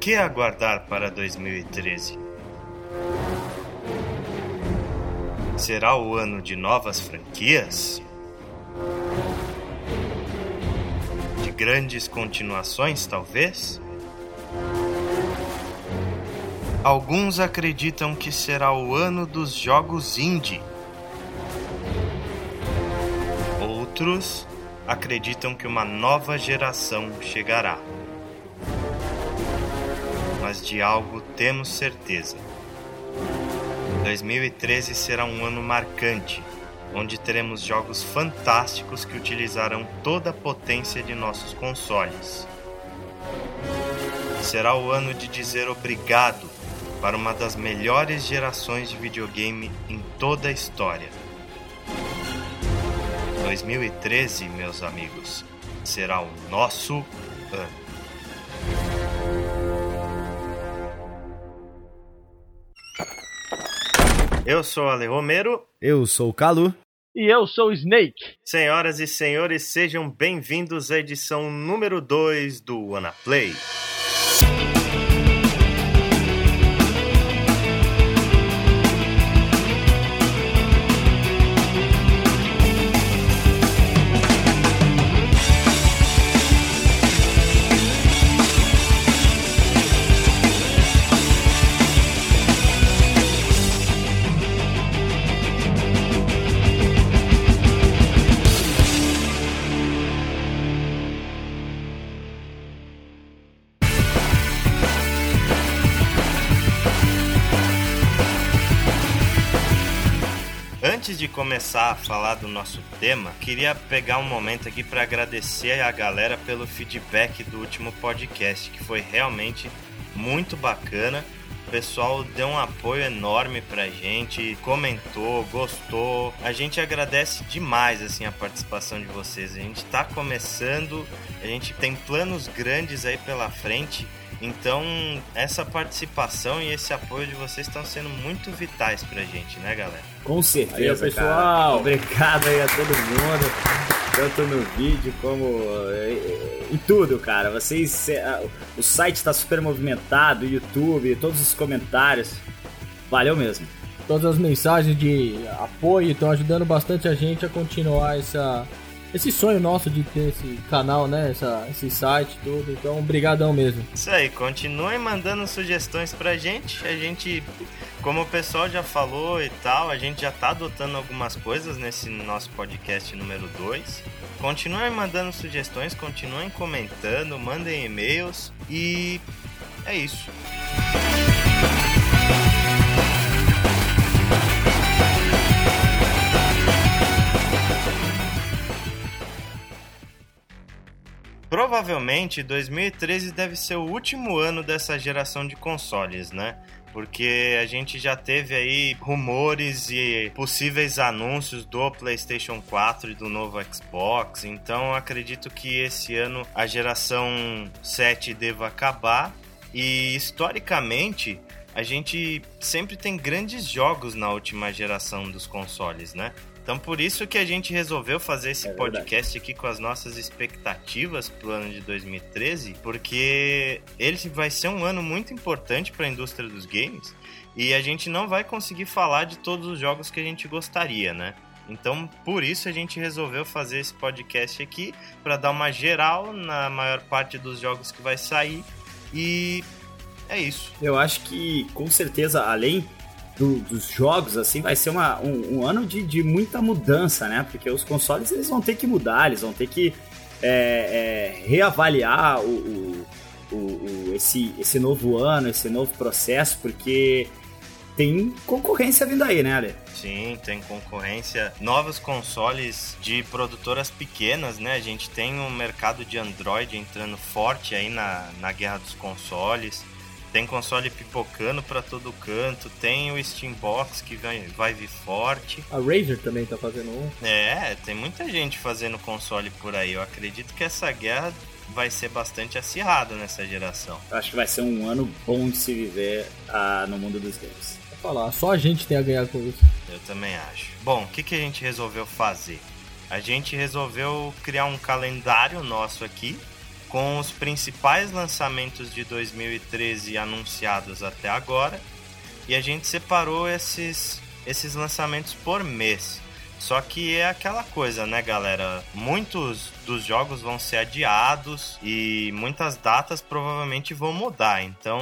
que aguardar para 2013? Será o ano de novas franquias? De grandes continuações, talvez? Alguns acreditam que será o ano dos jogos indie. Outros acreditam que uma nova geração chegará. De algo temos certeza. 2013 será um ano marcante, onde teremos jogos fantásticos que utilizarão toda a potência de nossos consoles. Será o ano de dizer obrigado para uma das melhores gerações de videogame em toda a história. 2013, meus amigos, será o nosso ano. Eu sou Ale Romero. Eu sou o Calu. E eu sou o Snake. Senhoras e senhores, sejam bem-vindos à edição número 2 do Wanna Play. Começar a falar do nosso tema, queria pegar um momento aqui para agradecer a galera pelo feedback do último podcast, que foi realmente muito bacana. O pessoal deu um apoio enorme pra gente, comentou, gostou. A gente agradece demais assim a participação de vocês. A gente tá começando, a gente tem planos grandes aí pela frente. Então, essa participação e esse apoio de vocês estão sendo muito vitais pra gente, né, galera? Com certeza, Aí, pessoal. cara. Obrigado aí a todo mundo, tanto no vídeo como eh, em tudo, cara. Vocês, eh, o site está super movimentado, o YouTube, todos os comentários. Valeu mesmo. Todas as mensagens de apoio estão ajudando bastante a gente a continuar essa, esse sonho nosso de ter esse canal, né? Essa, esse site tudo. Então, obrigadão mesmo. Isso aí, continuem mandando sugestões pra gente. A gente, como o pessoal já falou e tal, a gente já tá adotando algumas coisas nesse nosso podcast número 2. Continuem mandando sugestões, continuem comentando, mandem e-mails e é isso. Provavelmente 2013 deve ser o último ano dessa geração de consoles, né? Porque a gente já teve aí rumores e possíveis anúncios do PlayStation 4 e do novo Xbox. Então acredito que esse ano a geração 7 deva acabar. E historicamente a gente sempre tem grandes jogos na última geração dos consoles, né? Então por isso que a gente resolveu fazer esse É podcast aqui com as nossas expectativas pro ano de 2013, porque ele vai ser um ano muito importante para a indústria dos games e a gente não vai conseguir falar de todos os jogos que a gente gostaria, né? Então, por isso a gente resolveu fazer esse podcast aqui para dar uma geral na maior parte dos jogos que vai sair e é isso. Eu acho que, com certeza, além do- dos jogos, assim, vai ser uma- um, um ano de, de muita mudança, né? Porque os consoles eles vão ter que mudar, eles vão ter que é, é, reavaliar o, o- o- esse, esse novo ano, esse novo processo, porque tem concorrência vindo aí, né, Ale? Sim, tem concorrência. Novos consoles de produtoras pequenas, né? A gente tem um mercado de Android entrando forte aí na, na guerra dos consoles. Tem console pipocando pra todo canto. Tem o Steam Box que vai, vai vir forte. A Razer também tá fazendo um. É, tem muita gente fazendo console por aí. Eu acredito que essa guerra vai ser bastante acirrada nessa geração. Acho que vai ser um ano bom de se viver ah, no mundo dos games. Vou falar, só a gente tem a ganhar com isso. Eu também acho. Bom, o que, que a gente resolveu fazer? A gente resolveu criar um calendário nosso aqui com os principais lançamentos de 2013 anunciados até agora. E a gente separou esses, esses lançamentos por mês. Só que é aquela coisa, né, galera? Muitos dos jogos vão ser adiados e muitas datas provavelmente vão mudar. Então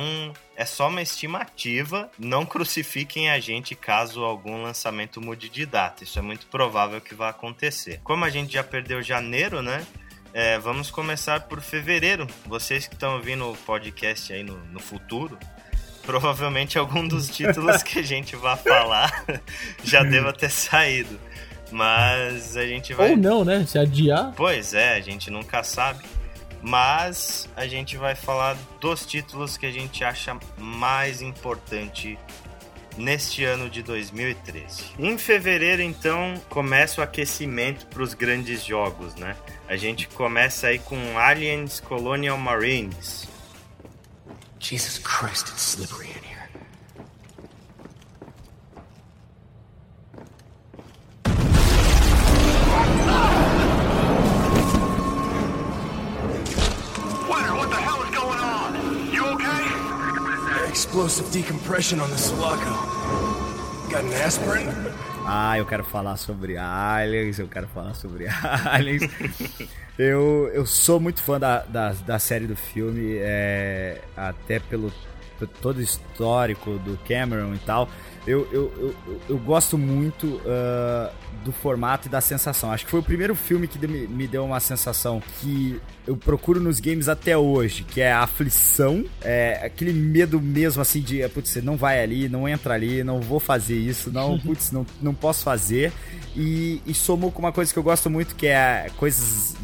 é só uma estimativa. Não crucifiquem a gente caso algum lançamento mude de data. Isso é muito provável que vai acontecer. Como a gente já perdeu janeiro, né? É, vamos começar por fevereiro. Vocês que estão ouvindo o podcast aí no, no futuro, provavelmente algum dos títulos que a gente vai falar já deva ter saído. Mas a gente vai. Ou não, né? Se adiar. Pois é, a gente nunca sabe. Mas a gente vai falar dos títulos que a gente acha mais importante neste ano de 2013. Em fevereiro, então, começa o aquecimento para os grandes jogos, né? A gente começa aí com Aliens Colonial Marines. Jesus Christ, it's slippery in here. Explosive decompression on the Sulaco. Got an aspirin? Ah, eu quero falar sobre Aliens, eu quero falar sobre Aliens. eu, eu sou muito fã da, da, da série do filme, é, até pelo todo histórico do Cameron e tal eu, eu, eu, eu gosto muito uh, do formato e da sensação. Acho que foi o primeiro filme que me deu uma sensação que eu procuro nos games até hoje, que é a aflição, é aquele medo mesmo assim de, putz, você não vai ali, não entra ali, não vou fazer isso, não, putz, não, não posso fazer. E, e somou com uma coisa que eu gosto muito, que é coisas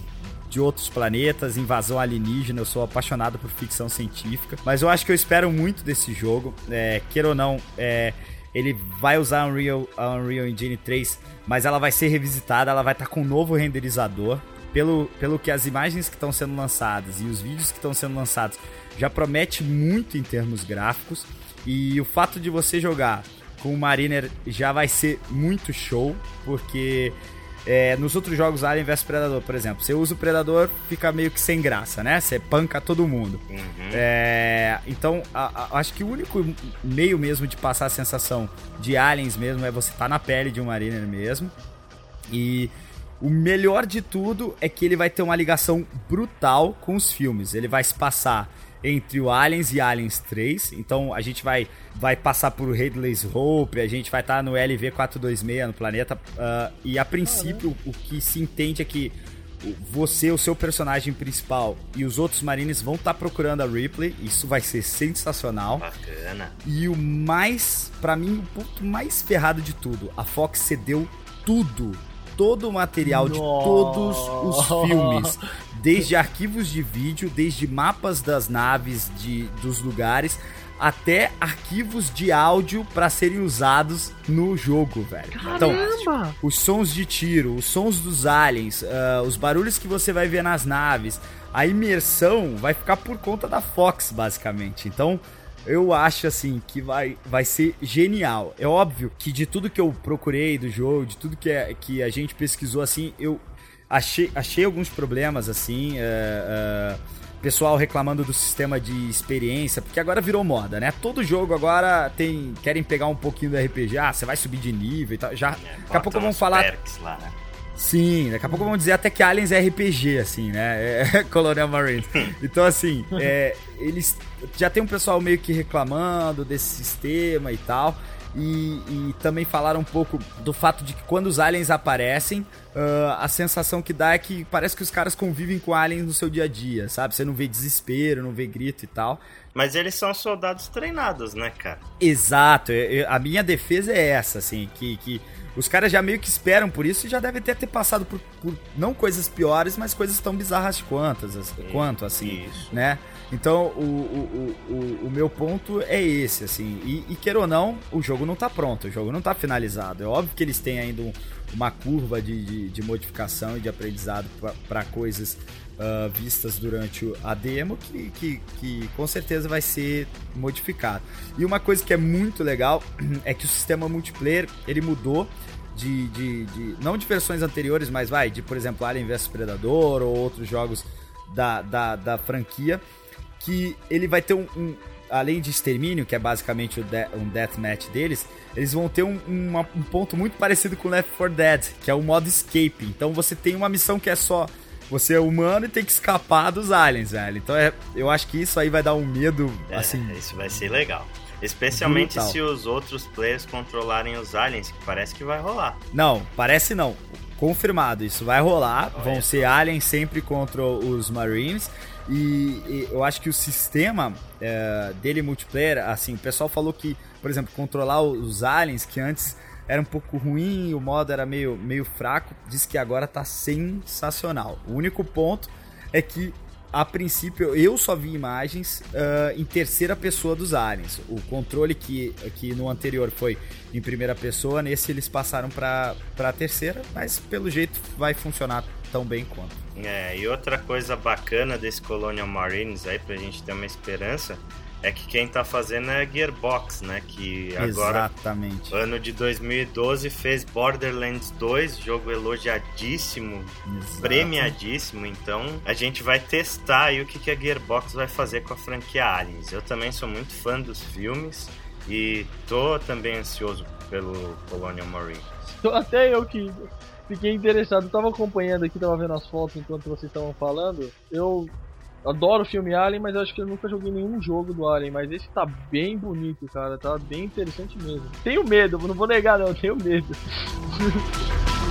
de outros planetas, invasão alienígena. Eu sou apaixonado por ficção científica. Mas eu acho que eu espero muito desse jogo. É, queira ou não, é, ele vai usar a Unreal, a Unreal Engine 3, mas ela vai ser revisitada, ela vai estar tá com um novo renderizador. Pelo, pelo que as imagens que estão sendo lançadas e os vídeos que estão sendo lançados já promete muito em termos gráficos. E o fato de você jogar com o Mariner já vai ser muito show, porque é, nos outros jogos Alien vs Predador, por exemplo, você usa o Predador, fica meio que sem graça, né? Você panca todo mundo. Uhum. É, então, a, a, acho que o único meio mesmo de passar a sensação de Aliens mesmo é você estar tá na pele de um Mariner mesmo. E o melhor de tudo é que ele vai ter uma ligação brutal com os filmes. Ele vai se passar entre o Aliens e Aliens 3. Então a gente vai, vai passar por Headless Hope, a gente vai estar tá no LV426 no planeta. Uh, e a princípio, o que se entende é que você, o seu personagem principal e os outros marines vão estar tá procurando a Ripley. Isso vai ser sensacional. Bacana. E o mais, para mim, o ponto mais ferrado de tudo: a Fox cedeu tudo todo o material Nossa. de todos os filmes, desde arquivos de vídeo, desde mapas das naves, de, dos lugares, até arquivos de áudio para serem usados no jogo, velho. Então, Caramba. Então, os sons de tiro, os sons dos aliens, uh, os barulhos que você vai ver nas naves, a imersão vai ficar por conta da Fox, basicamente. Então, eu acho assim que vai, vai ser genial. É óbvio que de tudo que eu procurei do jogo, de tudo que, é, que a gente pesquisou assim, eu achei, achei alguns problemas assim. É, é, pessoal reclamando do sistema de experiência, porque agora virou moda, né? Todo jogo agora tem querem pegar um pouquinho do RPG, ah, você vai subir de nível e tal. Já, é, daqui a pouco vamos falar. Lá, né? Sim, daqui a pouco vamos dizer até que Aliens é RPG, assim, né? É Colonial Marines. Então, assim, é, eles já tem um pessoal meio que reclamando desse sistema e tal. E, e, também falaram um pouco do fato de que quando os aliens aparecem, uh, a sensação que dá é que parece que os caras convivem com aliens no seu dia a dia, sabe? Você não vê desespero, não vê grito e tal. Mas eles são soldados treinados, né, cara? Exato. Eu, eu, a minha defesa é essa, assim, que, que os caras já meio que esperam por isso e já devem ter, ter passado por, por não coisas piores, mas coisas tão bizarras quantas, quanto, assim, isso. né? Então, o, o, o, o, meu ponto é esse, assim. E, e queira ou não, o jogo não tá pronto, o jogo não tá finalizado. É óbvio que eles têm ainda um, uma curva de, de, de, modificação e de aprendizado para coisas uh, vistas durante a demo que, que, que com certeza vai ser modificado. E uma coisa que é muito legal é que o sistema multiplayer ele mudou de, de, de, não de versões anteriores, mas vai de por exemplo Alien vs Predador ou outros jogos da, da, da franquia, que ele vai ter um, um além de extermínio, que é basicamente um deathmatch deles, eles vão ter um, uma, um ponto muito parecido com Left 4 Dead, que é o modo escape. Então você tem uma missão que é só você é humano e tem que escapar dos aliens, velho. Então é, eu acho que isso aí vai dar um medo, é, assim. Isso vai ser legal. Especialmente brutal. se os outros players controlarem os aliens, que parece que vai rolar. Não, parece não. Confirmado, isso vai rolar. Vão ser aliens sempre contra os Marines. E, e, eu acho que o sistema é, dele multiplayer, assim, o pessoal falou que, por exemplo, controlar os aliens, que antes era um pouco ruim, o modo era meio, meio fraco, diz que agora tá sensacional. O único ponto é que, a princípio, eu só vi imagens uh, em terceira pessoa dos aliens. O controle que, que no anterior foi em primeira pessoa, nesse eles passaram para a terceira, mas pelo jeito vai funcionar tão bem quanto. É, e outra coisa bacana desse Colonial Marines aí, pra gente ter uma esperança, é que quem tá fazendo é a Gearbox, né? Que agora, Exatamente. ano de 2012, fez Borderlands 2, jogo elogiadíssimo, Exato. premiadíssimo. Então, a gente vai testar aí o que, que a Gearbox vai fazer com a franquia Aliens. Eu também sou muito fã dos filmes e tô também ansioso pelo Colonial Marines. Até eu que fiquei interessado, tava acompanhando aqui, tava vendo as fotos enquanto vocês estavam falando. Eu adoro o filme Alien, mas acho que eu nunca joguei nenhum jogo do Alien. Mas esse tá bem bonito, cara. Tá bem interessante mesmo. Tenho medo, não vou negar não, tenho medo.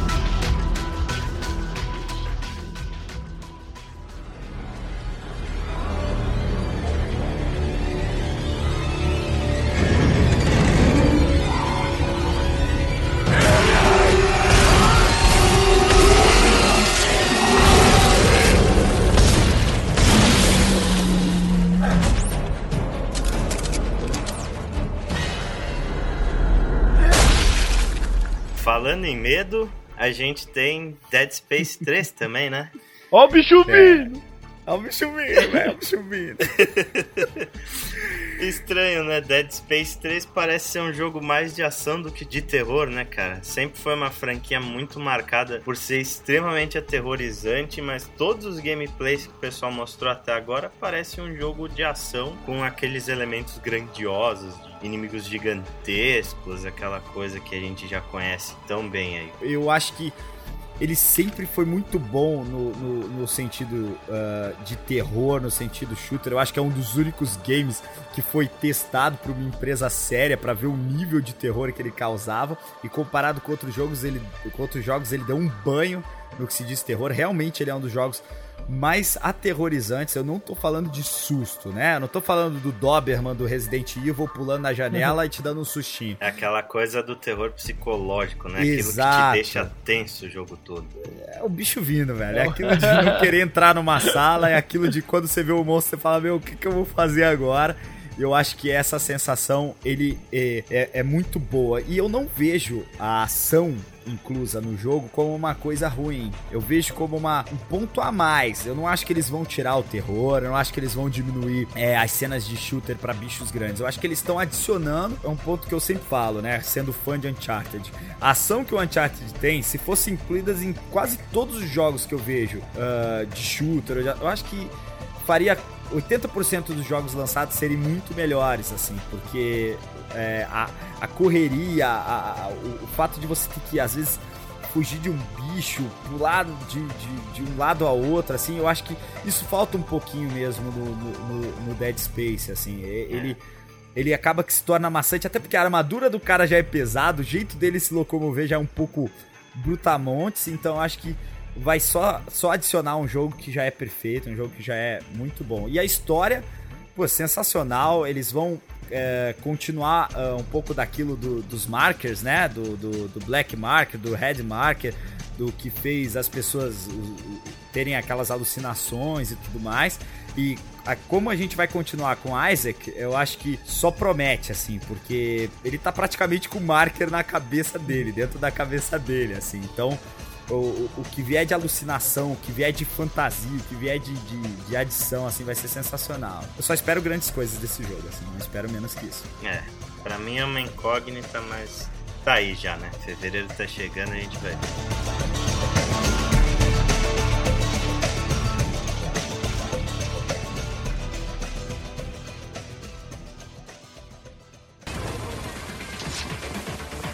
falando em medo, a gente tem Dead Space 3 também, né? Ó o bicho vindo! Ó o bicho vindo, velho, o bicho vindo. Estranho, né? Dead Space 3 parece ser um jogo mais de ação do que de terror, né, cara? Sempre foi uma franquia muito marcada por ser extremamente aterrorizante, mas todos os gameplays que o pessoal mostrou até agora parece um jogo de ação com aqueles elementos grandiosos inimigos gigantescos, aquela coisa que a gente já conhece tão bem aí. Eu acho que ele sempre foi muito bom no, no, no sentido uh, de terror, no sentido shooter. Eu acho que é um dos únicos games que foi testado por uma empresa séria para ver o nível de terror que ele causava. E comparado com outros jogos, ele, com outros jogos, ele deu um banho no que se diz terror. Realmente ele é um dos jogos mais aterrorizantes. Eu não tô falando de susto, né? Eu não tô falando do Doberman do Resident Evil pulando na janela e te dando um sustinho. É aquela coisa do terror psicológico, né? Exato. Aquilo que te deixa tenso o jogo todo. É o bicho vindo, velho. É aquilo de não querer entrar numa sala, é aquilo de quando você vê o monstro, você fala, meu, o que, que eu vou fazer agora? eu acho que essa sensação ele é, é, é, muito boa e eu não vejo a ação inclusa no jogo como uma coisa ruim. Eu vejo como uma, um ponto a mais. Eu não acho que eles vão tirar o terror, eu não acho que eles vão diminuir é, as cenas de shooter para bichos grandes. Eu acho que eles estão adicionando, é um ponto que eu sempre falo, né? Sendo fã de Uncharted. A ação que o Uncharted tem, se fosse incluídas em quase todos os jogos que eu vejo uh, de shooter, eu, já, eu acho que faria 80% dos jogos lançados serem muito melhores, assim, porque é, a, a correria, a, a, o, o, fato de você ter que, às vezes, fugir de um bicho, pular de, de, de, um lado a outro, assim, eu acho que isso falta um pouquinho mesmo no, no, no Dead Space, assim, ele... Ele acaba que se torna maçante, até porque a armadura do cara já é pesada, o jeito dele se locomover já é um pouco brutamontes, então acho que vai só, só adicionar um jogo que já é perfeito, um jogo que já é muito bom. E a história, pô, sensacional. Eles vão é, continuar uh, um pouco daquilo do, dos markers, né? Do, do, do, Black Marker, do Red Marker, do que fez as pessoas terem aquelas alucinações e tudo mais. E a, como a gente vai continuar com Isaac, eu acho que só promete, assim, porque ele tá praticamente com o marker na cabeça dele, dentro da cabeça dele, assim. Então, o, o, que vier de alucinação, o que vier de fantasia, o que vier de, de, de, adição, assim, vai ser sensacional. Eu só espero grandes coisas desse jogo, assim, não espero menos que isso. É, pra mim é uma incógnita, mas tá aí já, né? Fevereiro tá chegando, a gente vai ver.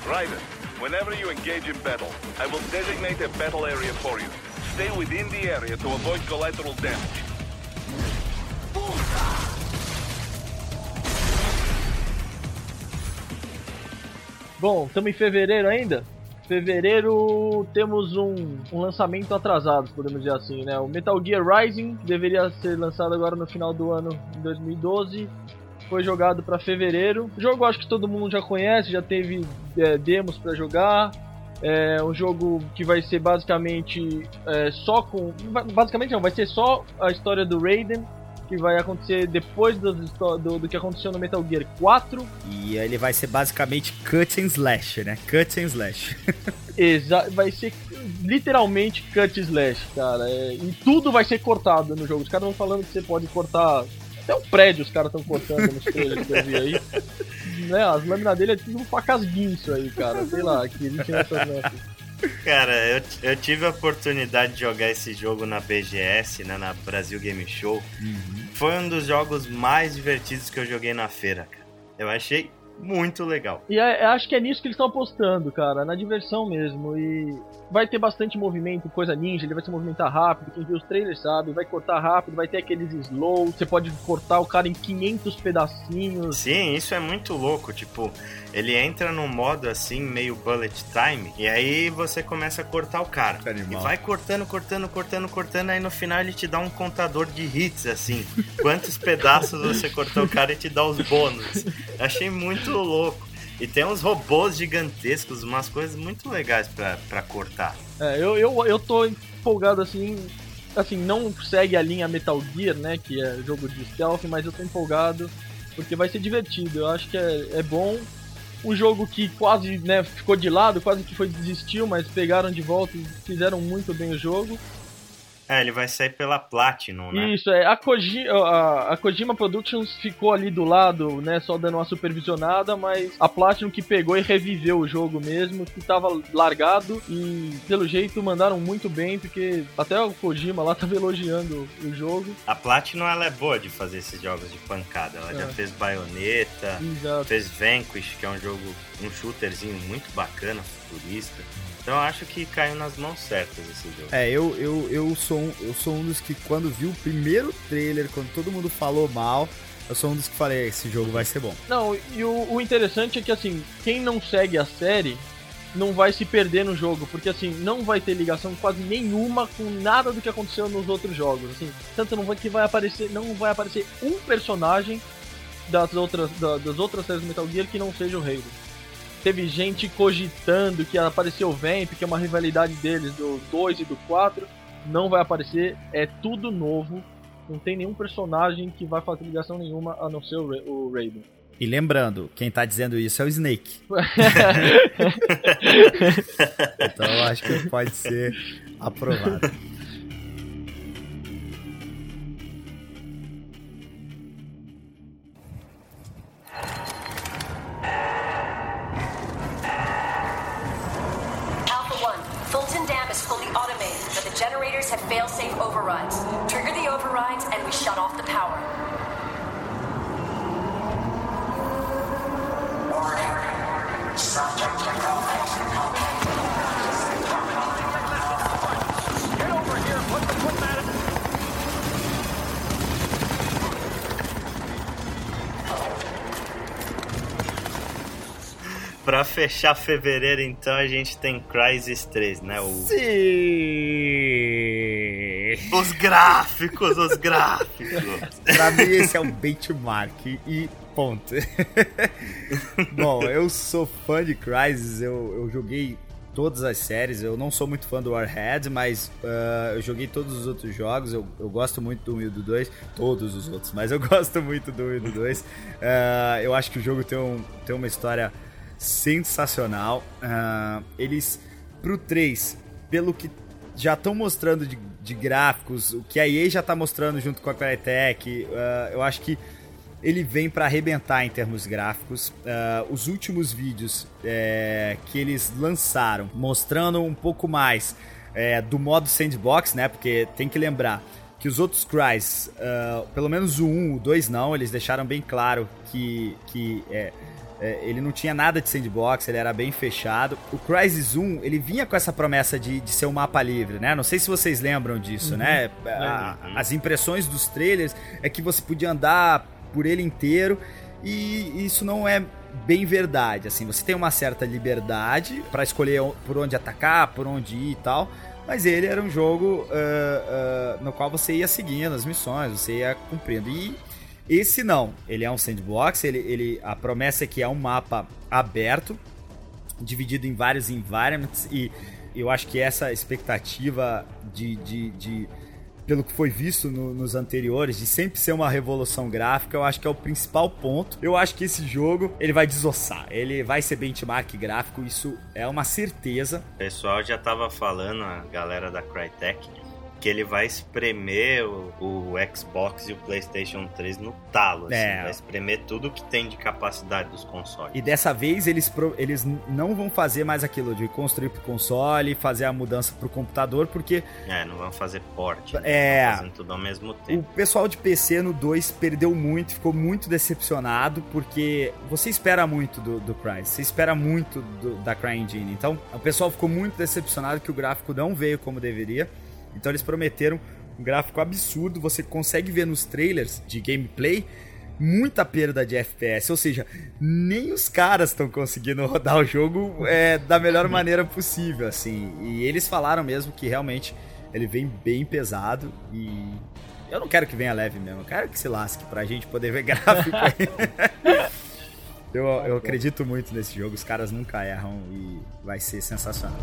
Driver whenever you engage in battle, I will designate a battle area for you. Stay within the area to avoid collateral damage. Bom, estamos em fevereiro ainda? Fevereiro temos um, um, lançamento atrasado, podemos dizer assim, né? O Metal Gear Rising deveria ser lançado agora no final do ano em 2012, foi jogado para fevereiro. O jogo acho que todo mundo já conhece, já teve é, demos para jogar. É um jogo que vai ser basicamente é, só com. Basicamente não, vai ser só a história do Raiden que vai acontecer depois do, do, do, que aconteceu no Metal Gear 4. E ele vai ser basicamente cut and slash, né? Cut and slash. Exato, vai ser literalmente cut and slash, cara. É, e tudo vai ser cortado no jogo. Os caras vão falando que você pode cortar. Até o prédio os caras estão cortando nos trailers que eu vi aí. né, as lâminas dele é tudo um facas guinso aí, cara. Sei lá, que existe nessas lâminas. Cara, eu, eu tive a oportunidade de jogar esse jogo na BGS, né, na Brasil Game Show. Uhum. Foi um dos jogos mais divertidos que eu joguei na feira, cara. Eu achei muito legal. E é, acho que é nisso que eles estão apostando, cara, na diversão mesmo. E vai ter bastante movimento, coisa ninja, ele vai se movimentar rápido, quem viu os trailers sabe, vai cortar rápido, vai ter aqueles slow, você pode cortar o cara em 500 pedacinhos. Sim, isso é muito louco, tipo, ele entra num modo assim, meio bullet time, e aí você começa a cortar o cara. Animal. E vai cortando, cortando, cortando, cortando, aí no final ele te dá um contador de hits, assim. Quantos pedaços você cortou o cara e te dá os bônus. Achei muito louco. E tem uns robôs gigantescos, umas coisas muito legais para cortar. É, eu, eu, eu tô empolgado assim. Assim, não segue a linha Metal Gear, né? Que é jogo de stealth, mas eu tô empolgado porque vai ser divertido. Eu acho que é, é bom. Um jogo que quase né, ficou de lado, quase que foi desistiu, mas pegaram de volta e fizeram muito bem o jogo. É, ele vai sair pela Platinum, né? Isso, é. A, Koji, a, a, Kojima Productions ficou ali do lado, né? Só dando uma supervisionada, mas a Platinum que pegou e reviveu o jogo mesmo, que tava largado e, pelo jeito, mandaram muito bem, porque até o Kojima lá tava elogiando o jogo. A Platinum, ela é boa de fazer esses jogos de pancada. Ela é. já fez Bayonetta, Exato. fez Vanquish, que é um jogo, um shooterzinho muito bacana, futurista. Então eu acho que caiu nas mãos certas esse jogo. É, eu, eu, eu, sou, um, eu sou um dos que quando vi o primeiro trailer, quando todo mundo falou mal, eu sou um dos que falei, esse jogo vai ser bom. Não, e o, o interessante é que assim, quem não segue a série não vai se perder no jogo, porque assim, não vai ter ligação quase nenhuma com nada do que aconteceu nos outros jogos, assim, tanto não vai que vai aparecer, não vai aparecer um personagem das outras das outras séries do Metal Gear que não seja o Raiden teve gente cogitando que apareceu o Vamp, que é uma rivalidade deles do 2 e do 4. Não vai aparecer, é tudo novo. Não tem nenhum personagem que vai fazer ligação nenhuma a não ser o, Ra o Raiden. E lembrando, quem tá dizendo isso é o Snake. então eu acho que pode ser aprovado. Fail-safe overrides. Trigger the overrides and we shut off the power. Get over here, put the put that Pra fechar fevereiro, então, a gente tem Crysis 3, né? O... Sim! Os gráficos, os gráficos. pra mim, esse é um benchmark e ponto. Bom, eu sou fã de Crysis, eu, eu joguei todas as séries. Eu não sou muito fã do Warhead, mas uh, eu joguei todos os outros jogos. Eu, eu gosto muito do 1 e do 2. Todos os outros, mas eu gosto muito do 1 e do 2. Uh, eu acho que o jogo tem, um, tem uma história sensacional. Uh, eles, pro 3, pelo que já estão mostrando de de gráficos, o que a EA já está mostrando junto com a Crytek, uh, eu acho que ele vem para arrebentar em termos gráficos. Uh, os últimos vídeos é, que eles lançaram, mostrando um pouco mais é, do modo sandbox, né? Porque tem que lembrar que os outros Cries, uh, pelo menos o 1, o 2 não, eles deixaram bem claro que, que é, é, ele não tinha nada de sandbox, ele era bem fechado. O Crysis 1, ele vinha com essa promessa de, de ser um mapa livre, né? Não sei se vocês lembram disso, Uhum. né? A- as impressões dos trailers é que você podia andar por ele inteiro e isso não é bem verdade, assim, você tem uma certa liberdade pra escolher por onde atacar, por onde ir e tal, mas ele era um jogo ah, ah, no qual você ia seguindo as missões, você ia cumprindo. E esse não, ele é um sandbox, ele, ele, a promessa é que é um mapa aberto, dividido em vários environments, e eu acho que essa expectativa de, de, de pelo que foi visto no- nos anteriores, de sempre ser uma revolução gráfica, eu acho que é o principal ponto. Eu acho que esse jogo, ele vai desossar, ele vai ser benchmark gráfico, isso é uma certeza. O pessoal já tava falando, a galera da Crytek, que ele vai espremer o, o Xbox e o PlayStation 3 no talo. Assim, É. Vai espremer tudo que tem de capacidade dos consoles. E dessa vez eles, eles não vão fazer mais aquilo de construir pro console, fazer a mudança pro computador, porque É, não vão fazer porte. né? É. Fazendo tudo ao mesmo o tempo. pessoal de PC no 2 perdeu muito, ficou muito decepcionado, porque você espera muito do, do você espera muito do- da CryEngine. Então, o pessoal ficou muito decepcionado que o gráfico não veio como deveria. Então, eles prometeram um gráfico absurdo. Você consegue ver nos trailers de gameplay muita perda de FPS, ou seja, nem os caras estão conseguindo rodar o jogo é, da melhor maneira possível, assim. E eles falaram mesmo que realmente ele vem bem pesado e eu não quero que venha leve mesmo, eu quero que se lasque pra gente poder ver gráfico aí. eu, eu acredito muito nesse jogo, os caras nunca erram e vai ser sensacional.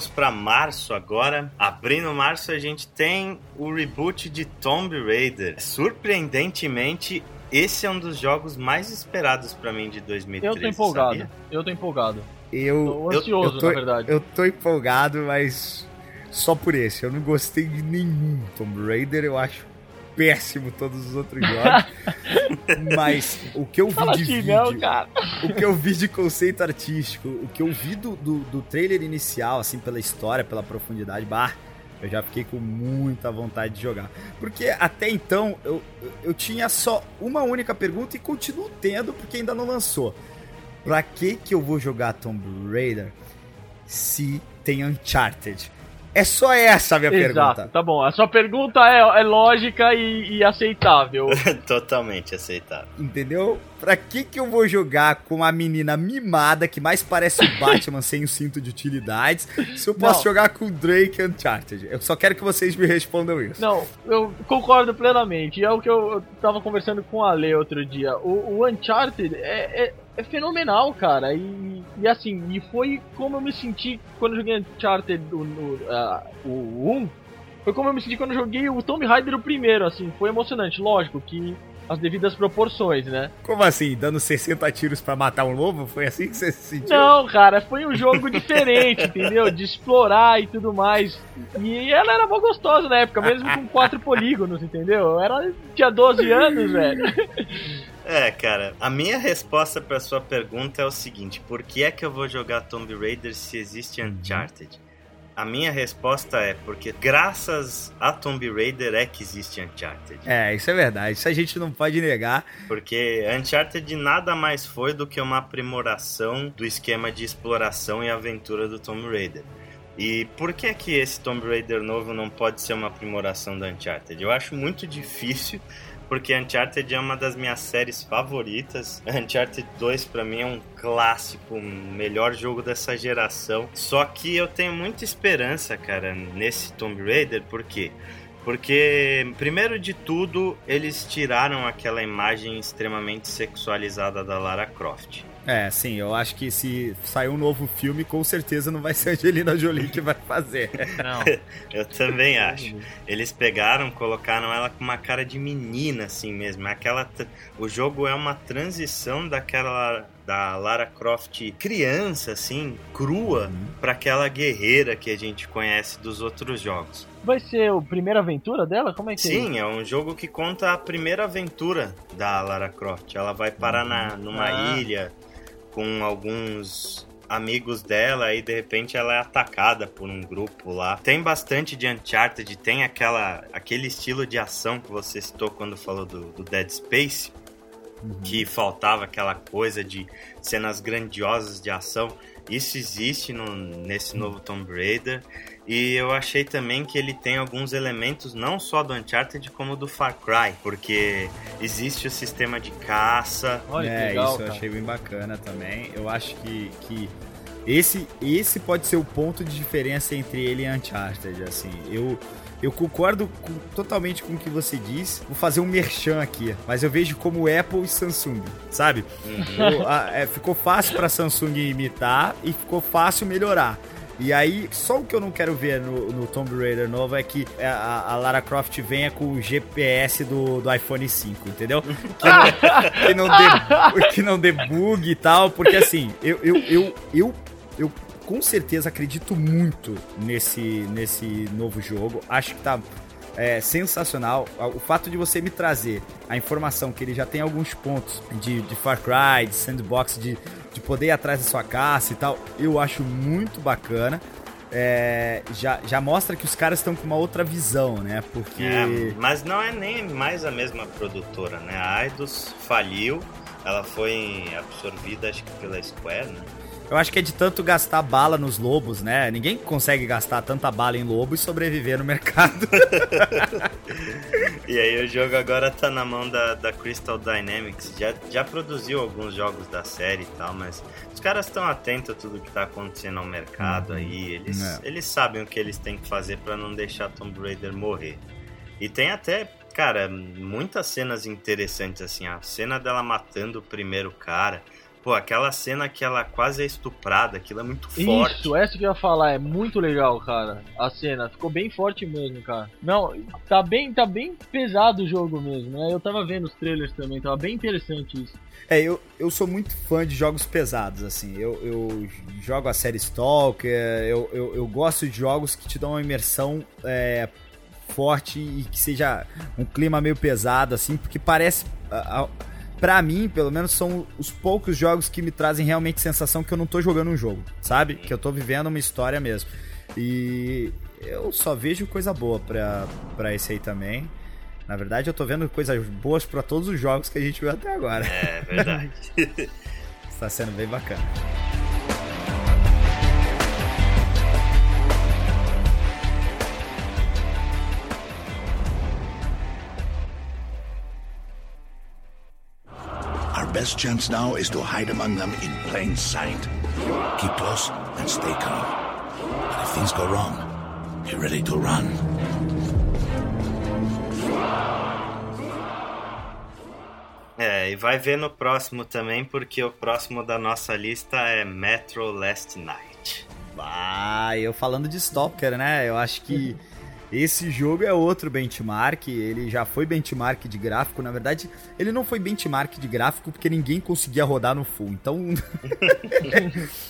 Vamos pra março agora. Abrindo março a gente tem o reboot de Tomb Raider. Surpreendentemente, esse é um dos jogos mais esperados pra mim de 2013. Eu tô empolgado. sabia? Eu tô empolgado. Eu, Tô ansioso, eu tô, na verdade. Eu tô empolgado, mas só por esse. Eu não gostei de nenhum Tomb Raider, eu acho péssimo todos os outros jogos. mas o que eu vi Fala de assim, vídeo, não, cara. o que eu vi de conceito artístico, o que eu vi do, do, do trailer inicial, assim, pela história, pela profundidade, bah, eu já fiquei com muita vontade de jogar. Porque até então eu, eu- eu tinha só uma única pergunta e continuo tendo, porque ainda não lançou. Pra que que eu vou jogar Tomb Raider se tem Uncharted? É só essa a minha Exato, pergunta. tá bom. A sua pergunta é, é lógica e, e aceitável. Totalmente aceitável. Entendeu? Pra que que eu vou jogar com a menina mimada que mais parece o Batman sem o cinto de utilidades se eu posso Não. jogar com o Drake Uncharted? Eu só quero que vocês me respondam isso. Não, eu concordo plenamente. É o que eu, eu tava conversando com a Lê outro dia. O, o Uncharted é, é, é fenomenal, cara. E, e assim, e foi como eu me senti quando eu joguei Uncharted o, no, ah, o 1. Foi como eu me senti quando eu joguei o Tomb Raider o primeiro, assim. Foi emocionante, lógico que as devidas proporções, né? Como assim? Dando 60 tiros pra matar um lobo? Foi assim que você se sentiu? Não, cara, foi um jogo diferente, entendeu? De explorar e tudo mais. E ela era mó gostosa na época, mesmo com quatro polígonos, entendeu? Eu era, tinha 12 anos, velho. É, cara, a minha resposta pra sua pergunta é o seguinte: por que é que eu vou jogar Tomb Raider se existe Uncharted? A minha resposta é porque graças a Tomb Raider é que existe Uncharted. É, isso é verdade. Isso a gente não pode negar. Porque Uncharted nada mais foi do que uma aprimoração do esquema de exploração e aventura do Tomb Raider. E por que que esse Tomb Raider novo não pode ser uma aprimoração do Uncharted? Eu acho muito difícil, porque Uncharted é uma das minhas séries favoritas. Uncharted 2 pra mim é um clássico, o melhor jogo dessa geração. Só que eu tenho muita esperança, cara, nesse Tomb Raider, porque Porque, primeiro de tudo, eles tiraram aquela imagem extremamente sexualizada da Lara Croft. É, sim, eu acho que se sair um novo filme, com certeza não vai ser a Angelina Jolie que vai fazer. Não. Eu também acho. Eles pegaram, colocaram ela com uma cara de menina, assim mesmo. Aquela, tr- o jogo é uma transição daquela da Lara Croft criança, assim, crua, pra aquela guerreira que a gente conhece dos outros jogos. Vai ser a primeira aventura dela? Como é que é? Sim, é um jogo que conta a primeira aventura da Lara Croft. Ela vai parar na, numa Ah. ilha com alguns amigos dela e de repente ela é atacada por um grupo lá. Tem bastante de Uncharted, tem aquela, aquele estilo de ação que você citou quando falou do, do Dead Space, que faltava aquela coisa de cenas grandiosas de ação. Isso existe no, nesse novo Tomb Raider. E eu achei também que ele tem alguns elementos não só do Uncharted como do Far Cry, porque existe o sistema de caça. Olha que é, legal, isso eu cara. achei bem bacana também. Eu acho que, que esse, esse pode ser o ponto de diferença entre ele e Uncharted, assim. Eu, eu concordo com- totalmente com o que você diz. Vou fazer um merchan aqui, mas eu vejo como Apple e Samsung, sabe? Eu- a- é, ficou fácil pra Samsung imitar e ficou fácil melhorar. E aí, só o que eu não quero ver no, no Tomb Raider novo é que a, a Lara Croft venha com o GPS do, do iPhone 5, entendeu? Que não, que não dê, que não dê bug e tal, porque assim, eu, eu, eu, eu, eu com certeza acredito muito nesse, nesse novo jogo. Acho que tá é, sensacional. O fato de você me trazer a informação que ele já tem alguns pontos de, de Far Cry, de sandbox, de, de poder ir atrás da sua caça e tal, eu acho muito bacana. É, já, já mostra que os caras estão com uma outra visão, né? Porque. É, mas não é nem mais a mesma produtora, né? A Eidos faliu, ela foi absorvida acho que pela Square, né? Eu acho que é de tanto gastar bala nos lobos, né? Ninguém consegue gastar tanta bala em lobo e sobreviver no mercado. E aí o jogo agora tá na mão da, da Crystal Dynamics. Já, já produziu alguns jogos da série e tal, mas os caras estão atentos a tudo que tá acontecendo no mercado aí. Eles, É. eles sabem o que eles têm que fazer pra não deixar Tomb Raider morrer. E tem até, cara, muitas cenas interessantes assim. A cena dela matando o primeiro cara. Pô, aquela cena que ela quase é estuprada, aquilo é muito forte. Isso, essa que eu ia falar, é muito legal, cara. A cena ficou bem forte mesmo, cara. Não, tá bem, tá bem pesado o jogo mesmo, né? Eu tava vendo os trailers também, tava bem interessante isso. É, eu, eu sou muito fã de jogos pesados, assim. Eu, eu jogo a série Stalker, eu, eu, eu gosto de jogos que te dão uma imersão é, forte e que seja um clima meio pesado, assim, porque parece. a- a- Pra mim, pelo menos, são os poucos jogos que me trazem realmente sensação que eu não tô jogando um jogo, sabe? Que eu tô vivendo uma história mesmo. E eu só vejo coisa boa pra, pra esse aí também. Na verdade, eu tô vendo coisas boas pra todos os jogos que a gente viu até agora. É verdade. Está sendo bem bacana. Best chance now is to hide among them in plain sight. Keep close and stay calm. And if things go wrong, be ready to run. É, e vai ver no próximo também, porque o próximo da nossa lista é Metro Last Night. Ah, eu falando de Stalker, né? Eu acho que esse jogo é outro benchmark. Ele já foi benchmark de gráfico. Na verdade, ele não foi benchmark de gráfico porque ninguém conseguia rodar no full. Então,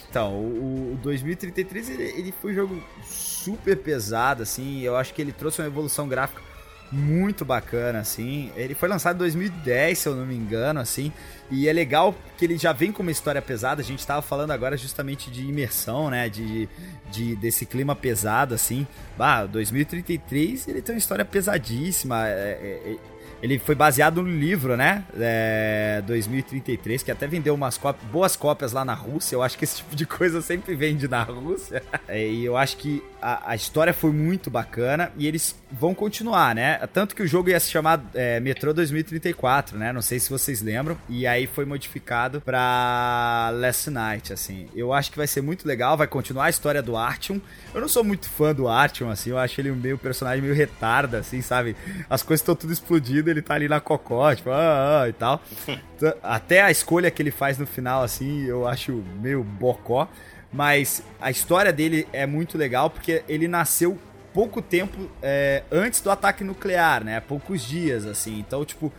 então o, o 2033 ele, ele foi um jogo super pesado, assim. Eu acho que ele trouxe uma evolução gráfica muito bacana, assim. Ele foi lançado em 2010, se eu não me engano, assim. E é legal que ele já vem com uma história pesada. A gente tava falando agora justamente de imersão, né? De, de desse clima pesado, assim. Bah, 2033 ele tem uma história pesadíssima. É, é, é, Ele foi baseado no livro, né? É, 2033, que até vendeu umas cópias, boas cópias lá na Rússia. Eu acho que esse tipo de coisa sempre vende na Rússia. É, e eu acho que a, a, história foi muito bacana e eles vão continuar, né? Tanto que o jogo ia se chamar é, Metro 2034, né? Não sei se vocês lembram. E aí foi modificado pra Last Night, assim. Eu acho que vai ser muito legal, vai continuar a história do Artyom. Eu não sou muito fã do Artyom, assim. Eu acho ele meio personagem meio retarda, assim, sabe? As coisas estão tudo explodindo, ele tá ali na cocó, tipo, ah, ah, e tal. Até a escolha que ele faz no final, assim, eu acho meio bocó. Mas a história dele é muito legal porque ele nasceu pouco tempo é, antes do ataque nuclear, né? Poucos dias, assim. Então, tipo,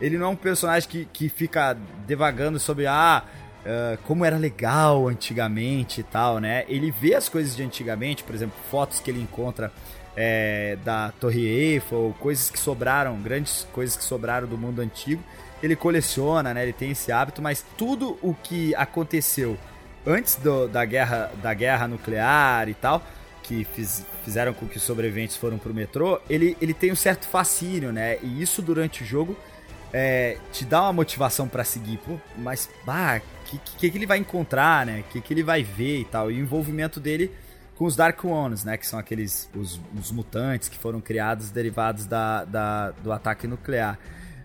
ele não é um personagem que, que fica devagando sobre, ah, uh, como era legal antigamente e tal, né? Ele vê as coisas de antigamente, por exemplo, fotos que ele encontra é, da Torre Eiffel, coisas que sobraram, grandes coisas que sobraram do mundo antigo. Ele coleciona, né? Ele tem esse hábito, mas tudo o que aconteceu antes do, da, guerra, da guerra nuclear e tal, que fiz, fizeram com que os sobreviventes foram pro metrô, ele, ele tem um certo fascínio, né? E isso durante o jogo é, te dá uma motivação para seguir. Pô, mas, bah, o que, que, que, ele vai encontrar, né? O que, que ele vai ver e tal. E o envolvimento dele com os Dark Ones, né? Que são aqueles os, os mutantes que foram criados derivados da, da, do ataque nuclear.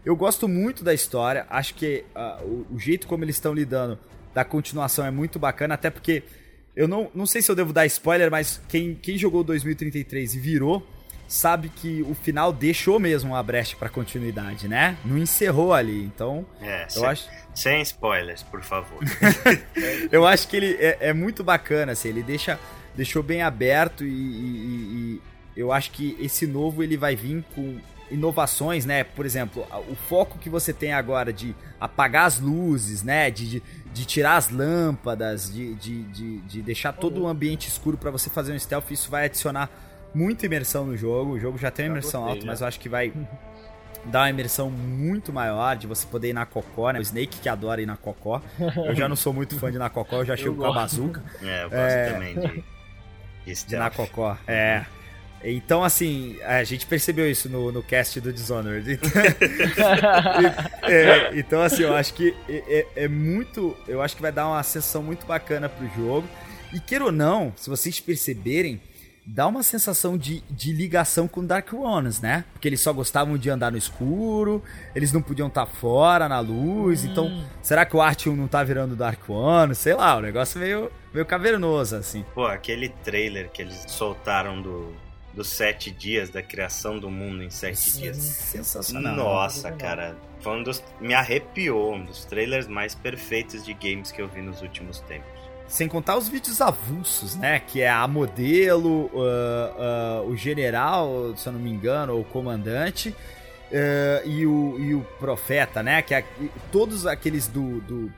Eu gosto muito da história, acho que uh, o, o, jeito como eles estão lidando da continuação é muito bacana, até porque eu não, não sei se eu devo dar spoiler, mas quem, quem jogou 2033 e virou sabe que o final deixou mesmo uma brecha para continuidade, né? Não encerrou ali, então é, eu sem, acho sem spoilers, por favor. eu acho que ele é, é, muito bacana, assim, ele deixa deixou bem aberto e, e, e eu acho que esse novo ele vai vir com inovações, né? Por exemplo, o foco que você tem agora de apagar as luzes, né? De, de, de tirar as lâmpadas, de, de, de, de deixar todo o ambiente escuro para você fazer um stealth, isso vai adicionar muita imersão no jogo. O jogo já tem uma imersão gostei, alta, mas eu acho que vai dar uma imersão muito maior de você poder ir na cocó, né? O Snake que adora ir na cocó. Eu já não sou muito fã de ir na cocó, eu já chego com a bazuca. É, eu gosto é... também de, de, de na cocó. É. Então, assim, a gente percebeu isso no, no cast do Dishonored. é, então, assim, eu acho que é, é, é, muito. Eu acho que vai dar uma sensação muito bacana pro jogo. E queira ou não, se vocês perceberem, dá uma sensação de, de ligação com Dark Ones, né? Porque eles só gostavam de andar no escuro, eles não podiam estar tá fora na luz. Hum. Então, será que o Artyom não tá virando Dark One? Sei lá, o negócio meio, meio cavernoso, assim. Pô, aquele trailer que eles soltaram do dos sete dias, da criação do mundo em sete Sim, dias. Sensacional. Nossa, cara. Foi um dos. Me arrepiou, um dos trailers mais perfeitos de games que eu vi nos últimos tempos. Sem contar os vídeos avulsos, né? Que é a modelo, uh, uh, o general, se eu não me engano, ou o comandante, uh, e, o, e o profeta, né? Que é, todos aqueles do, do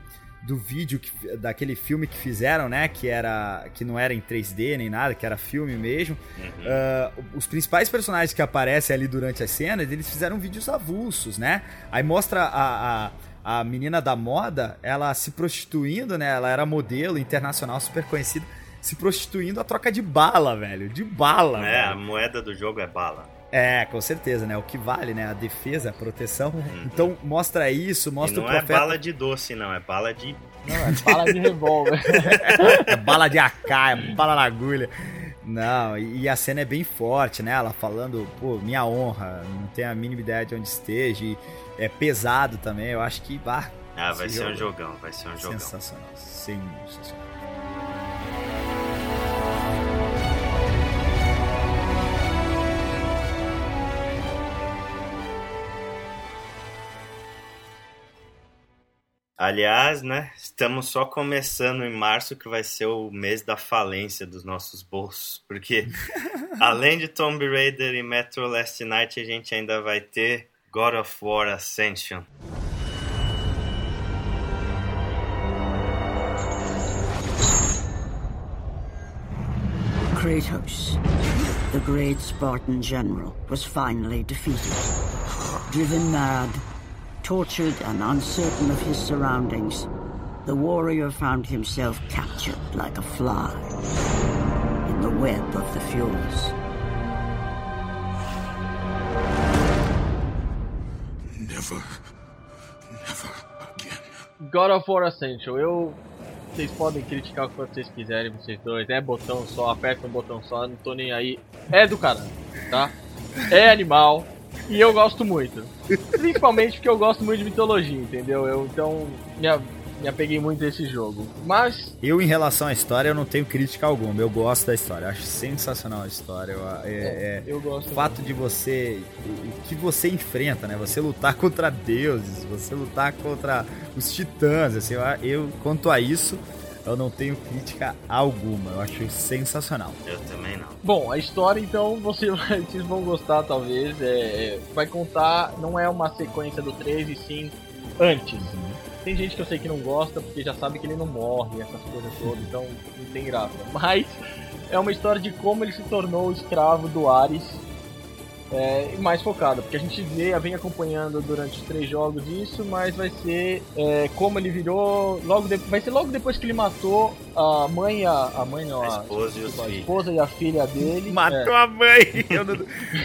do vídeo que, daquele filme que fizeram, né? Que era que não era em 3D nem nada, que era filme mesmo. Uhum. Uh, os principais personagens que aparecem ali durante as cenas, eles fizeram vídeos avulsos, né? Aí mostra a, a a menina da moda, ela se prostituindo, né? Ela era modelo internacional super conhecida, se prostituindo a troca de bala, velho. De bala. É, velho. a moeda do jogo é bala. É, com certeza, né? O que vale, né? A defesa, a proteção. Uhum. Então mostra isso, mostra e não o profeta. Não é bala de doce, não, é bala de. Não, é bala de revólver. é bala de AK, é bala na agulha. Não, e a cena é bem forte, né? Ela falando, pô, minha honra, não tenho a mínima ideia de onde esteja. E é pesado também, eu acho que. Bah, ah, vai ser jogo... um jogão, vai ser um jogão. Sensacional, sensacional. Aliás, né, estamos só começando em março, que vai ser o mês da falência dos nossos bolsos, porque além de Tomb Raider e Metro Last Night, a gente ainda vai ter God of War Ascension. Kratos, the great Spartan general, was finally defeated. Driven mad Tortured and uncertain of his surroundings, the warrior found himself captured like a fly in the web of the Furies. Never, never again. God of War Ascension, eu. Vocês podem criticar o que vocês quiserem, vocês dois. É botão só, aperta um botão só, não tô nem aí. É do caralho, tá? É animal. E eu gosto muito. Principalmente porque eu gosto muito de mitologia, entendeu? Eu então me, a- me apeguei muito a esse jogo. Mas Eu, em relação à história, eu não tenho crítica alguma. Eu gosto da história. Eu acho sensacional a história. Eu- é- é- eu gosto. o fato de você. O que você enfrenta, né? Você lutar contra deuses, você lutar contra os titãs. Assim, eu, eu, quanto a isso, eu não tenho crítica alguma. Eu acho sensacional. Eu também não. Bom, a história então você vai- vocês vão gostar talvez. É, é, vai contar, não é uma sequência do 3 e sim antes. Tem gente que eu sei que não gosta porque já sabe que ele não morre, essas coisas todas, então não tem graça. Mas é uma história de como ele se tornou escravo do Ares. É, e mais focado, porque a gente vê, vem acompanhando durante os três jogos isso, mas vai ser é, como ele virou. Logo de- vai ser logo depois que ele matou a mãe, e a, a mãe não, A a, esposa e a esposa e a filha dele. Matou a mãe! Eu não...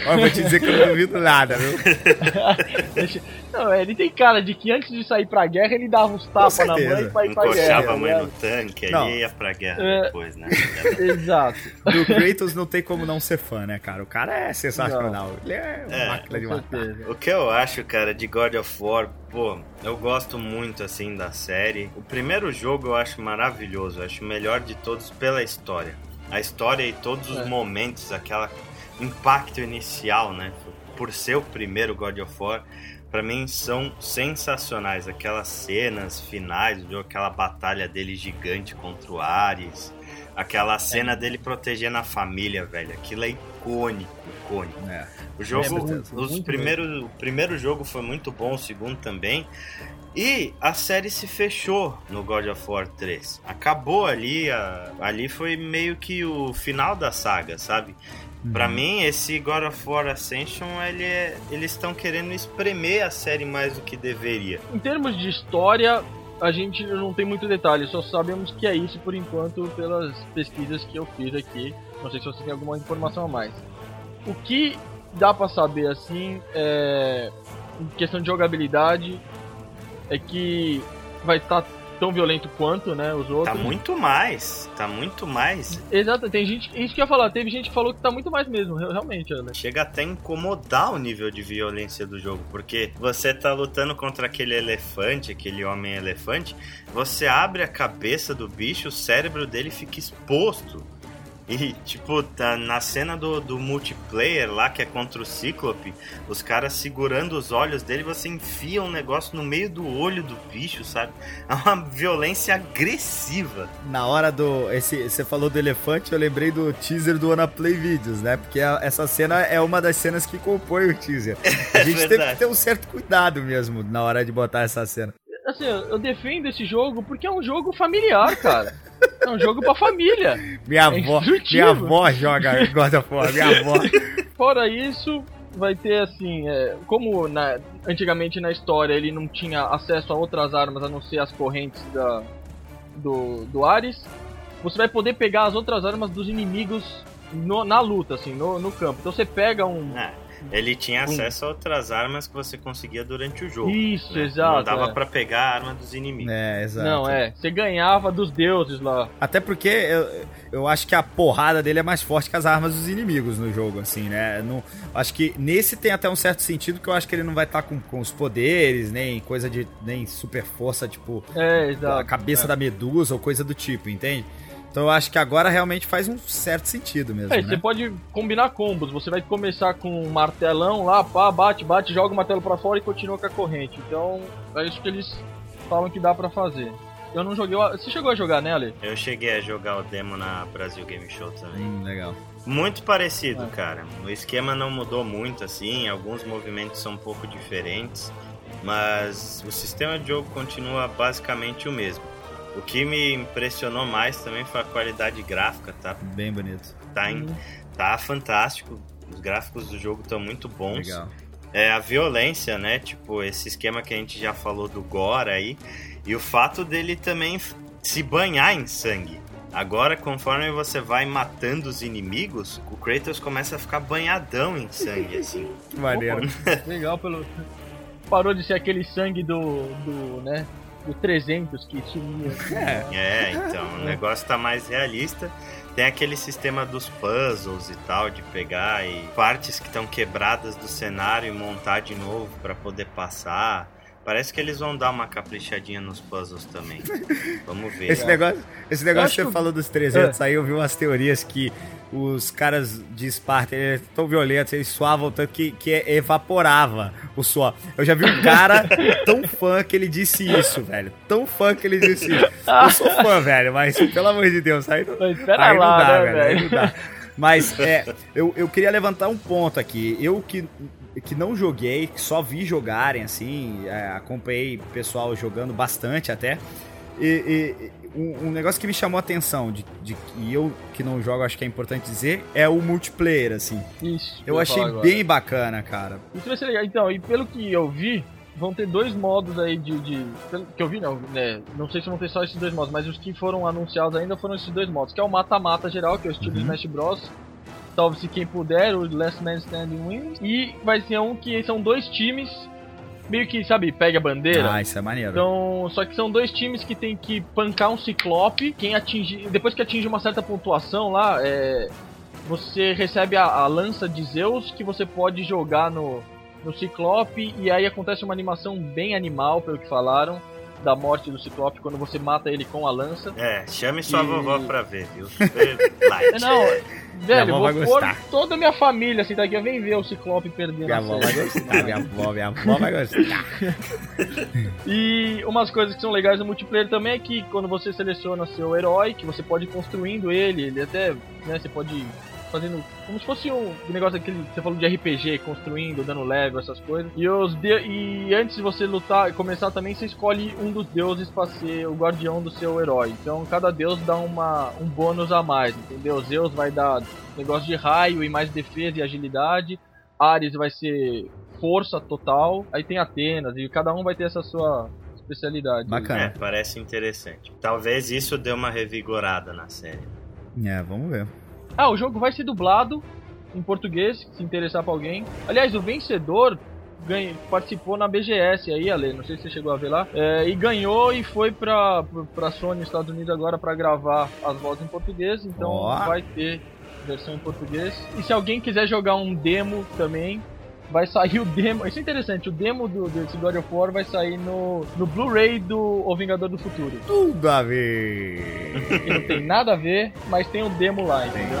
Ó, vou te dizer que eu não duvido nada, viu? Não, é, ele tem cara de que antes de sair pra guerra ele dava uns tapas na mãe pra ir pra guerra. Encoxava a mãe ligado? no tanque, Não. aí ia pra guerra É. depois, né? Exato. Do Kratos não tem como não ser fã, né, cara? O cara é sensacional. Ele é uma É, máquina de matar. certeza. O que eu acho, cara, de God of War, pô, eu gosto muito, assim, da série. O primeiro jogo eu acho maravilhoso, eu acho o melhor de todos pela história. A história e todos os É. momentos, aquela impacto inicial, né? Por ser o primeiro God of War, pra mim são sensacionais. Aquelas cenas finais jogo, aquela batalha dele gigante contra o Ares. Aquela cena dele protegendo a família, velho. Aquilo é icônico, icônico. É. O jogo, É, os primeiros, o primeiro jogo foi muito bom, o segundo também. E a série se fechou no God of War 3. Acabou ali, a- ali foi meio que o final da saga, sabe? Pra mim, esse God of War Ascension, ele é- eles estão querendo espremer a série mais do que deveria. Em termos de história, a gente não tem muito detalhe, só sabemos que é isso por enquanto pelas pesquisas que eu fiz aqui. Não sei se você tem alguma informação a mais. O que dá pra saber assim, é, em questão de jogabilidade, é que vai estar tão violento quanto, né, os Tá outros. muito mais, tá muito mais. Exato, tem gente, isso que eu ia falar, teve gente que falou que tá muito mais mesmo, re- realmente, Ana. Chega até a incomodar o nível de violência do jogo, porque você tá lutando contra aquele elefante, aquele homem elefante, você abre a cabeça do bicho, o cérebro dele fica exposto. E, tipo, tá na cena do, do multiplayer lá, que é contra o Cíclope, os caras segurando os olhos dele, você enfia um negócio no meio do olho do bicho, sabe? É uma violência agressiva. Na hora do. Esse, você falou do elefante, eu lembrei do teaser do Wanna Play Videos, né? Porque a- essa cena é uma das cenas que compõe o teaser. A gente teve verdade. que ter um certo cuidado mesmo na hora de botar essa cena. Assim, eu defendo esse jogo porque é um jogo familiar, cara. É um jogo pra família. Minha É avó, instrutivo. minha avó joga God of War, minha avó. Fora isso, vai ter assim, é, como na- antigamente na história ele não tinha acesso a outras armas a não ser as correntes da, do, do Ares, você vai poder pegar as outras armas dos inimigos no- na luta, assim, no, no campo. Então você pega um. É, ele tinha acesso a outras armas que você consegia durante o jogo. Isso, né? exato. Não dava é. pra pegar a arma dos inimigos. É, exato. Não, é. Você ganhava dos deuses lá. Até porque eu, eu acho que a porrada dele é mais forte que as armas dos inimigos no jogo, assim, né? Não, acho que nesse tem até um certo sentido que eu acho que ele não vai estar com, com os poderes, nem coisa de. nem super força, tipo. É, exato. a cabeça é. da medusa ou coisa do tipo, entende? Então eu acho que agora realmente faz um certo sentido mesmo. É, né? você pode combinar combos. Você vai começar com um martelão lá, pá, bate, bate, joga o martelo pra fora e continua com a corrente. Então, é isso que eles falam que dá pra fazer. Eu não joguei. o- Você chegou a jogar, né, Ale? Eu cheguei a jogar o demo na Brasil Game Show também. Hum, legal. Muito parecido, É. cara. O esquema não mudou muito, assim. Alguns movimentos são um pouco diferentes. Mas o sistema de jogo continua basicamente o mesmo. O que me impressionou mais também foi a qualidade gráfica, tá? Bem bonito. Tá, em- tá fantástico. Os gráficos do jogo estão muito bons. Legal. É a violência, né? Tipo, esse esquema que a gente já falou do Gore aí. E o fato dele também se banhar em sangue. Agora, conforme você vai matando os inimigos, o Kratos começa a ficar banhadão em sangue, assim. Maneiro. Legal pelo. parou de ser aquele sangue do, do né, do 300 que tinha. É, então, o negócio tá mais realista. Tem aquele sistema dos puzzles e tal, de pegar e partes que estão quebradas do cenário e montar de novo para poder passar. Parece que eles vão dar uma caprichadinha nos puzzles também. Vamos ver. Esse negócio, esse negócio que você falou dos 300, é. aí eu vi umas teorias que os caras de Esparta eles tão violentos, eles suavam tanto que, que evaporava o suor. Eu já vi um cara tão fã que ele disse isso, velho. Tão fã que ele disse isso. Eu sou fã, velho, mas pelo amor de Deus, aí não, aí não lá, dá, né, velho. Aí não dá. Mas é, eu, eu queria levantar um ponto aqui. Eu que que não joguei, que só vi jogarem, assim, é, acompanhei pessoal jogando bastante até. E, e um, um, negócio que me chamou a atenção, de, de e eu que não jogo, acho que é importante dizer, é o multiplayer, assim. Isso. Eu achei bem bacana, cara. Isso vai ser legal. Então, e pelo que eu vi, vão ter dois modos aí de. de que eu vi, não, né? Não sei se vão ter só esses dois modos, mas os que foram anunciados ainda foram esses dois modos, que é o mata-mata geral, que é o estilo uhum. Smash Bros salve-se quem puder, o Last Man Standing wins. E vai ser um que são dois times, meio que, sabe, pega a bandeira. Ah, isso é maneiro. Então, só que são dois times que tem que pancar um ciclope. Quem atinge. Depois que atinge uma certa pontuação lá, é. Você recebe a, a lança de Zeus que você pode jogar no, no Ciclope e aí acontece uma animação bem animal, pelo que falaram da morte do Ciclope quando você mata ele com a lança. É, chame sua e... vovó pra ver, viu? Light. Não, velho, vou pôr toda a minha família assim daqui, vem ver o Ciclope perdendo minha avó vai gostar, minha avó, minha avó vai gostar. e umas coisas que são legais no multiplayer também é que quando você seleciona seu herói, que você pode ir construindo ele, ele até, né, você pode fazendo como se fosse um negócio aquele você falou de RPG, construindo, dando level, essas coisas. E os de, e antes de você lutar e começar também, você escolhe um dos deuses para ser o guardião do seu herói. Então cada deus dá uma, um bônus a mais, entendeu? Zeus vai dar negócio de raio e mais defesa e agilidade. Ares vai ser força total. Aí tem Atenas e cada um vai ter essa sua especialidade. Bacana. É, parece interessante. Talvez isso dê uma revigorada na série. É, vamos ver. Ah, o jogo vai ser dublado em português, se interessar pra alguém. Aliás, o vencedor ganha, participou na BGS aí, Ale, não sei se você chegou a ver lá, é, e ganhou e foi pra, pra Sony Estados Unidos agora para gravar as vozes em português, então oh. vai ter versão em português. E se alguém quiser jogar um demo também, vai sair o demo. Isso é interessante, o demo do, desse God of War vai sair no, no Blu-ray do O Vingador do Futuro. Tudo a ver! Que não tem nada a ver, mas tem o demo lá, entendeu?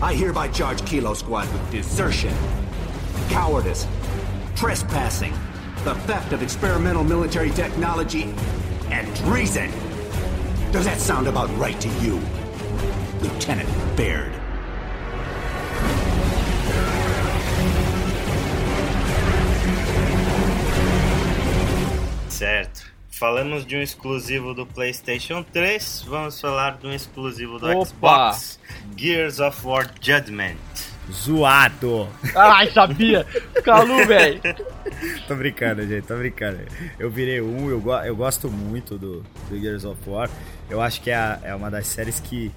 I hereby charge Kilo Squad with desertion, cowardice, trespassing, the theft of experimental military technology, and treason. Does that sound about right to you, Lieutenant Baird? Certo. Falamos de um exclusivo do PlayStation 3, vamos falar de um exclusivo do Opa. Xbox, Gears of War Judgment. Zoado! Ai, sabia! Calu, velho! tô brincando, gente, tô brincando. Eu virei um, eu, eu gosto muito do, do Gears of War. Eu acho que é, a, é uma das séries que,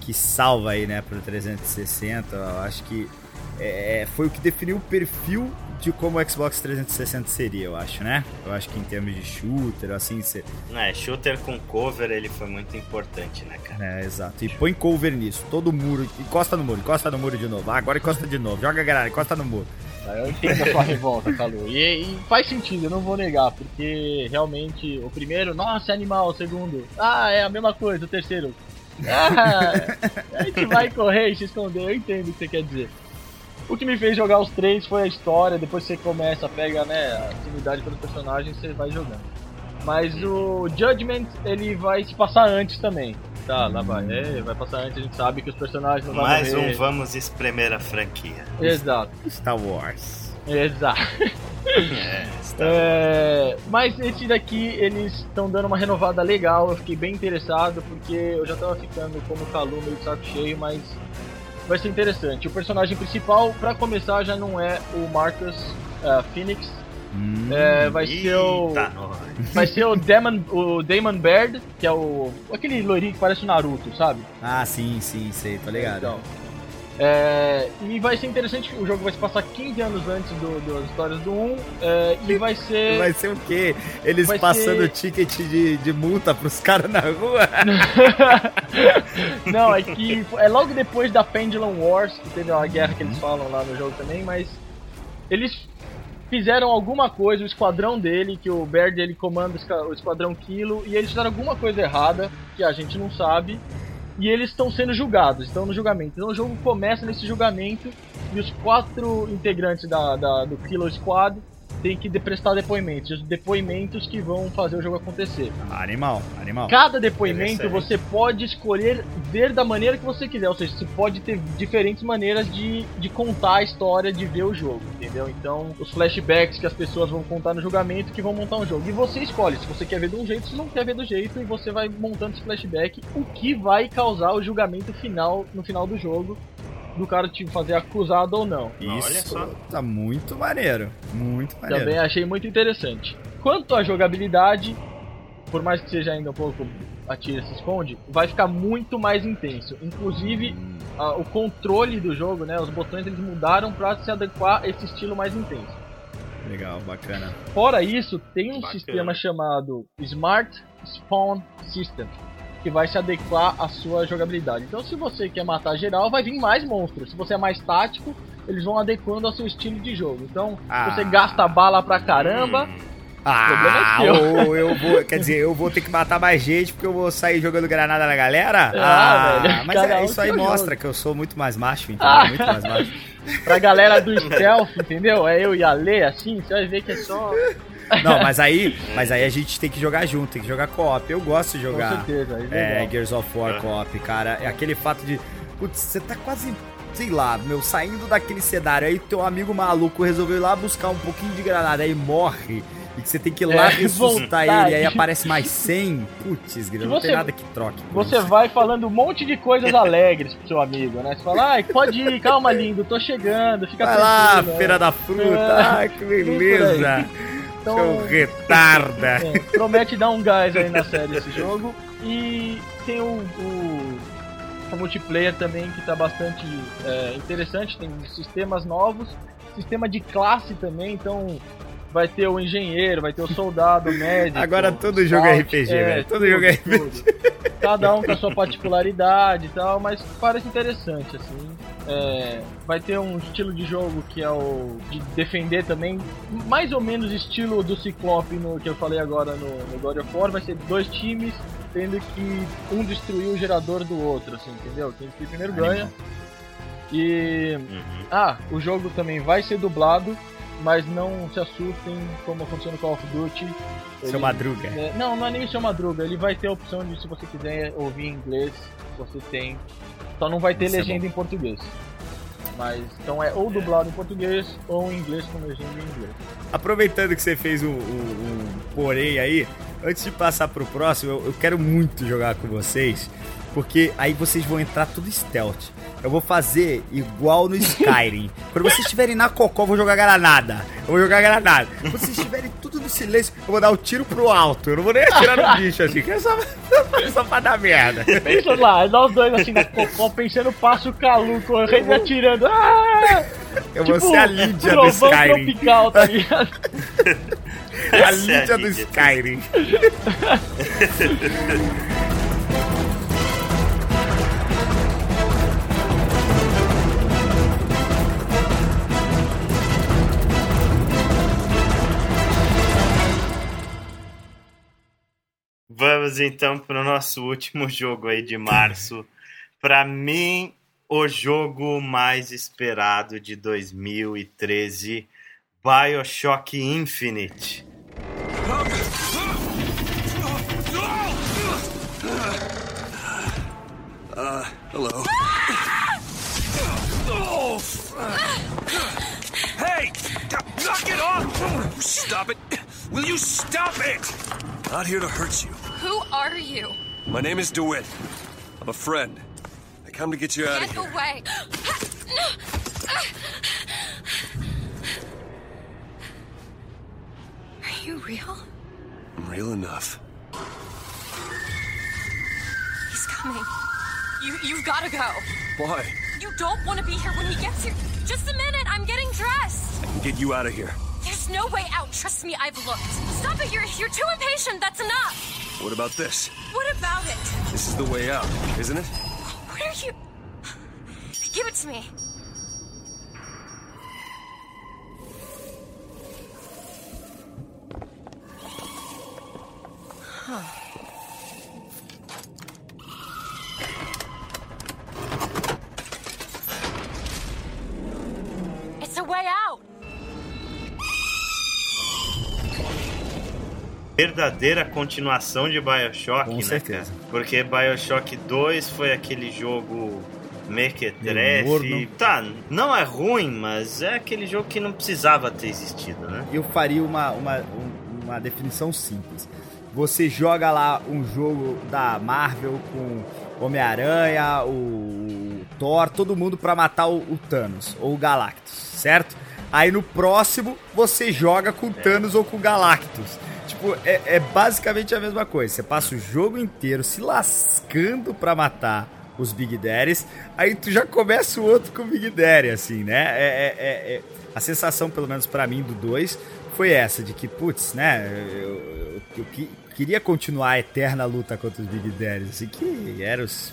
que salva aí, né, pro 360. Eu acho que é, foi o que definiu o perfil de como o Xbox 360 seria, eu acho, né? Eu acho que em termos de shooter, assim, você... É, shooter com cover, ele foi muito importante, né, cara? É, exato. E põe cover nisso, todo muro, encosta no muro, encosta no muro de novo. Ah, agora encosta de novo, joga a galera, encosta no muro. Eu entendo a sua revolta, Calu. E, e, faz sentido, eu não vou negar, porque realmente o primeiro, nossa, é animal, o segundo, ah, é a mesma coisa, o terceiro, ah, a gente vai correr e se esconder, eu entendo o que você quer dizer. O que me fez jogar os três foi a história, depois você começa, pega né, a afinidade pelos personagens você vai jogando. Mas o Judgment, ele vai se passar antes também. Tá, lá vai. É, vai passar antes, a gente sabe que os personagens não vão Mais morrer. um vamos espremer a franquia. Exato. Star Wars. Exato. É, é, mas esse daqui eles estão dando uma renovada legal. Eu fiquei bem interessado porque eu já tava ficando como Calu meio de saco cheio, mas vai ser interessante. O personagem principal, para começar, já não é o Marcus uh, Phoenix. Hum, é, vai ser o. vai ser o Damon, o Damon Baird, que é o aquele loirinho que parece o Naruto, sabe? Ah, sim, sim, sei, tô ligado. Então, é, e vai ser interessante, o jogo vai se passar 15 anos antes do, das histórias do 1, é, e vai ser... Vai ser o quê? Eles Vai passando ser- ticket de, de multa pros caras na rua? Não, é que é logo depois da Pendulum Wars, que teve uma guerra que eles falam lá no jogo também, mas eles fizeram alguma coisa, o esquadrão dele, que o Baird ele comanda o esquadrão Kilo, e eles fizeram alguma coisa errada, que a gente não sabe, e eles estão sendo julgados, estão no julgamento. Então o jogo começa nesse julgamento, e os quatro integrantes da, da- do Kilo Squad têm que prestar depoimentos, os depoimentos que vão fazer o jogo acontecer. Animal, animal. Cada depoimento você pode escolher ver da maneira que você quiser, ou seja, você pode ter diferentes maneiras de, de contar a história, de ver o jogo, entendeu? Então, os flashbacks que as pessoas vão contar no julgamento que vão montar um jogo. E você escolhe se você quer ver de um jeito, se não quer ver do jeito, e você vai montando esse flashback, o que vai causar o julgamento final no final do jogo. Do cara te fazer acusado ou não. Olha Isso só. tá muito maneiro. Muito maneiro. Também achei muito interessante. Quanto à jogabilidade, por mais que seja ainda um pouco atira se esconde, vai ficar muito mais intenso. Inclusive, a- o controle do jogo, né, os botões eles mudaram para se adequar a esse estilo mais intenso. Legal, bacana. Fora isso, tem um Bacana. sistema chamado Smart Spawn System, que vai se adequar à sua jogabilidade. Então, se você quer matar geral, vai vir mais monstros. Se você é mais tático, eles vão adequando ao seu estilo de jogo. Então, Ah. se você gasta bala pra caramba, Ah, problema é seu. ou eu vou, quer dizer, eu vou ter que matar mais gente porque eu vou sair jogando granada na galera? Ah, velho, mas é, isso aí mostra jogo. que eu sou muito mais macho, então, Ah. muito mais macho. pra galera do stealth, entendeu? É eu e a Lê, assim, você vai ver que é só. Não, mas aí, mas aí a gente tem que jogar junto, tem que jogar co-op. Eu gosto de Com jogar certeza, é é. Gears of War co-op, cara. É aquele fato de, putz, você tá quase, sei lá, meu, saindo daquele cenário, aí teu amigo maluco resolveu ir lá buscar um pouquinho de granada, aí morre. E que você tem que ir lá É, ressuscitar vontade. ele, aí aparece mais 100. Putz, grilo, não tem você- nada que troque. Você isso. vai falando um monte de coisas alegres pro seu amigo, né? Você fala, ai, pode ir, calma, lindo, tô chegando, fica Vai lá, né? feira da fruta. É, Ai, que beleza. Então, Seu retarda. é, promete dar um gás aí na série esse jogo. E tem o, o, o multiplayer também que tá bastante é, interessante, tem sistemas novos, sistema de classe também, então vai ter o engenheiro, vai ter o soldado, o médico. Agora todo jogo é scout, RPG, velho. Todo jogo é tudo. Cada um com a sua particularidade e tal, mas parece interessante, assim. É, vai ter um estilo de jogo que é o de defender também, mais ou menos estilo do Ciclope no que eu falei agora no, no God of War, vai ser dois times tendo que um destruir o gerador do outro, assim, entendeu? Quem que primeiro ganha. E Uhum. ah, o jogo também vai ser dublado, mas não se assustem como aconteceu no Call of Duty. Seu Ele- Madruga. é, não, não é nem o seu Madruga. Ele vai ter a opção de, se você quiser ouvir em inglês, você tem. Só não vai ter Isso é legenda em português. Mas então é ou dublado em português ou em inglês com legenda em inglês. Aproveitando que você fez um, um, um porém aí, antes de passar pro próximo, eu, eu quero muito jogar com vocês, porque aí vocês vão entrar tudo stealth. Eu vou fazer igual no Skyrim. Quando vocês estiverem na cocó, eu vou jogar granada. Eu vou jogar granada. Quando vocês estiverem tudo no silêncio, eu vou dar o tiro pro alto. Eu não vou nem atirar no bicho assim, que é só, só pra dar merda. Pensa lá, nós dois assim na cocó, pensando passo calu, correndo e atirando. Ah! Eu vou Tipo, ser a Lídia do Skyrim. tropical, tá ligado? A é Lídia do Lídia. Skyrim. Vamos então para o nosso último jogo aí de março. Para mim, o jogo mais esperado de 2013, BioShock Infinite. Hello. Hey! Knock it off! Stop it! Will you stop it? Not here to hurt you. Who are you? My name is DeWitt. I'm a friend. I come to get you out of here. Get away! Are you real? I'm real enough. He's coming. You, you've gotta go. Why? You don't want to be here when he gets here. Just a minute, I'm getting dressed. I can get you out of here. There's no way out. Trust me, I've looked. Stop it, you're, you're too impatient. That's enough. What about this? What about it? This is the way out, isn't it? What are you. Give it to me. Verdadeira continuação de Bioshock, Com né, certeza. cara? Porque Bioshock 2 foi aquele jogo mequetrefe. Tá, não é ruim, mas é aquele jogo que não precisava ter existido, né? Eu faria uma, uma, um- uma definição simples. Você joga lá um jogo da Marvel com Homem-Aranha, o Thor, todo mundo pra matar o, o Thanos ou o Galactus, certo? Aí no próximo você joga com o Thanos ou com o Galactus. Tipo, é, é basicamente a mesma coisa. Você passa o jogo inteiro se lascando pra matar os Big Daddies, aí tu já começa o outro com o Big Daddy, assim, né? É, é- é- é- A sensação, pelo menos pra mim, do 2 foi essa, de que, putz, né? Eu, eu- eu que- queria continuar a eterna luta contra os Big Daddies, assim, que eram os-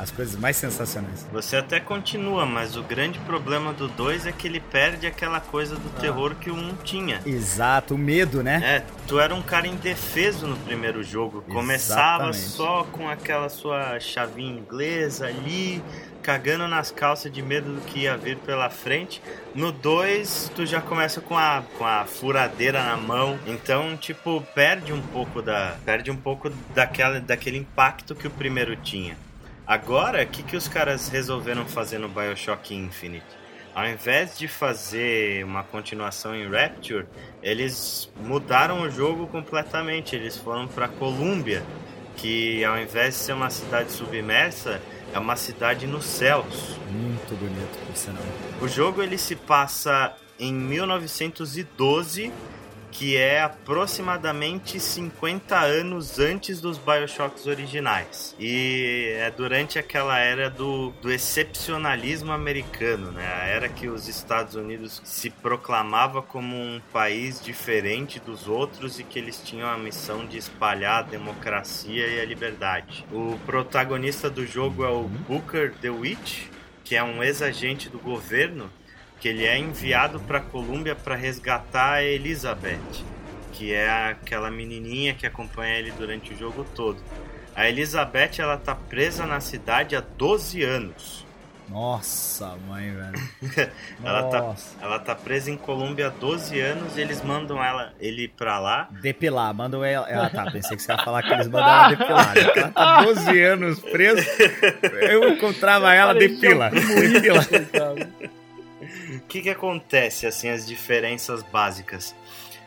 as coisas mais sensacionais. Você até continua, mas o grande problema do 2 é que ele perde aquela coisa do terror que o 1 tinha. Exato, o medo, né? É, tu era um cara indefeso no primeiro jogo. Começava Exatamente. só com aquela sua chavinha inglesa ali, cagando nas calças de medo do que ia vir pela frente. No 2, tu já começa com a, com a furadeira na mão. Então, tipo, perde um pouco da. Perde um pouco daquela, daquele impacto que o primeiro tinha. Agora, o que, que os caras resolveram fazer no Bioshock Infinite? Ao invés de fazer uma continuação em Rapture, eles mudaram o jogo completamente. Eles foram para Columbia, que ao invés de ser uma cidade submersa, é uma cidade nos céus. Muito bonito, por sinal. O jogo ele se passa em 1912, que é aproximadamente 50 anos antes dos Bioshocks originais. E é durante aquela era do, do excepcionalismo americano, né? A era que os Estados Unidos se proclamava como um país diferente dos outros e que eles tinham a missão de espalhar a democracia e a liberdade. O protagonista do jogo é o Booker DeWitt, que é um ex-agente do governo que ele é enviado para Colômbia para resgatar a Elizabeth, que é aquela menininha que acompanha ele durante o jogo todo. A Elizabeth ela tá presa na cidade há 12 anos. Nossa, mãe, velho. Ela tá, Nossa. ela tá presa em Colômbia há 12 anos e eles mandam ela ele pra lá. Depilar, mandam ela. Ah, tá. Pensei que você ia falar que eles mandaram ela depilar. né? Ela tá 12 anos presa. Eu encontrava ela, depila. Depila. Que que acontece, assim, as diferenças básicas?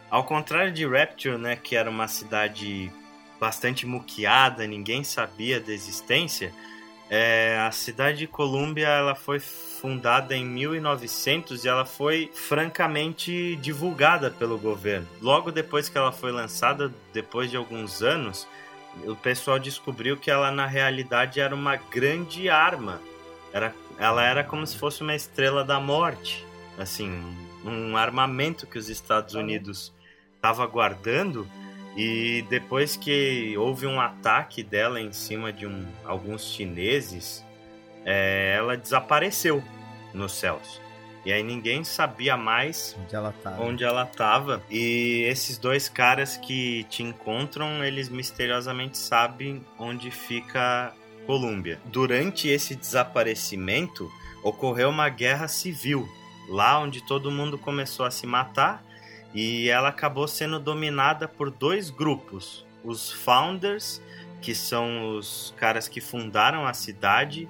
Ao contrário de Rapture, né, que era uma cidade bastante muqueada, ninguém sabia da existência, é, a cidade de Colômbia ela foi fundada em 1900 e ela foi francamente divulgada pelo governo. Logo depois que ela foi lançada, depois de alguns anos, o pessoal descobriu que ela na realidade era uma grande arma. Era, ela era como se fosse uma estrela da morte, assim, um armamento que os Estados Unidos estava guardando e depois que houve um ataque dela em cima de um, alguns chineses, é, ela desapareceu nos céus. E aí ninguém sabia mais Onde ela estava. E esses dois caras que te encontram, eles misteriosamente sabem onde fica Colômbia. Durante esse desaparecimento, ocorreu uma guerra civil, lá onde todo mundo começou a se matar, e ela acabou sendo dominada por dois grupos: os Founders, que são os caras que fundaram a cidade.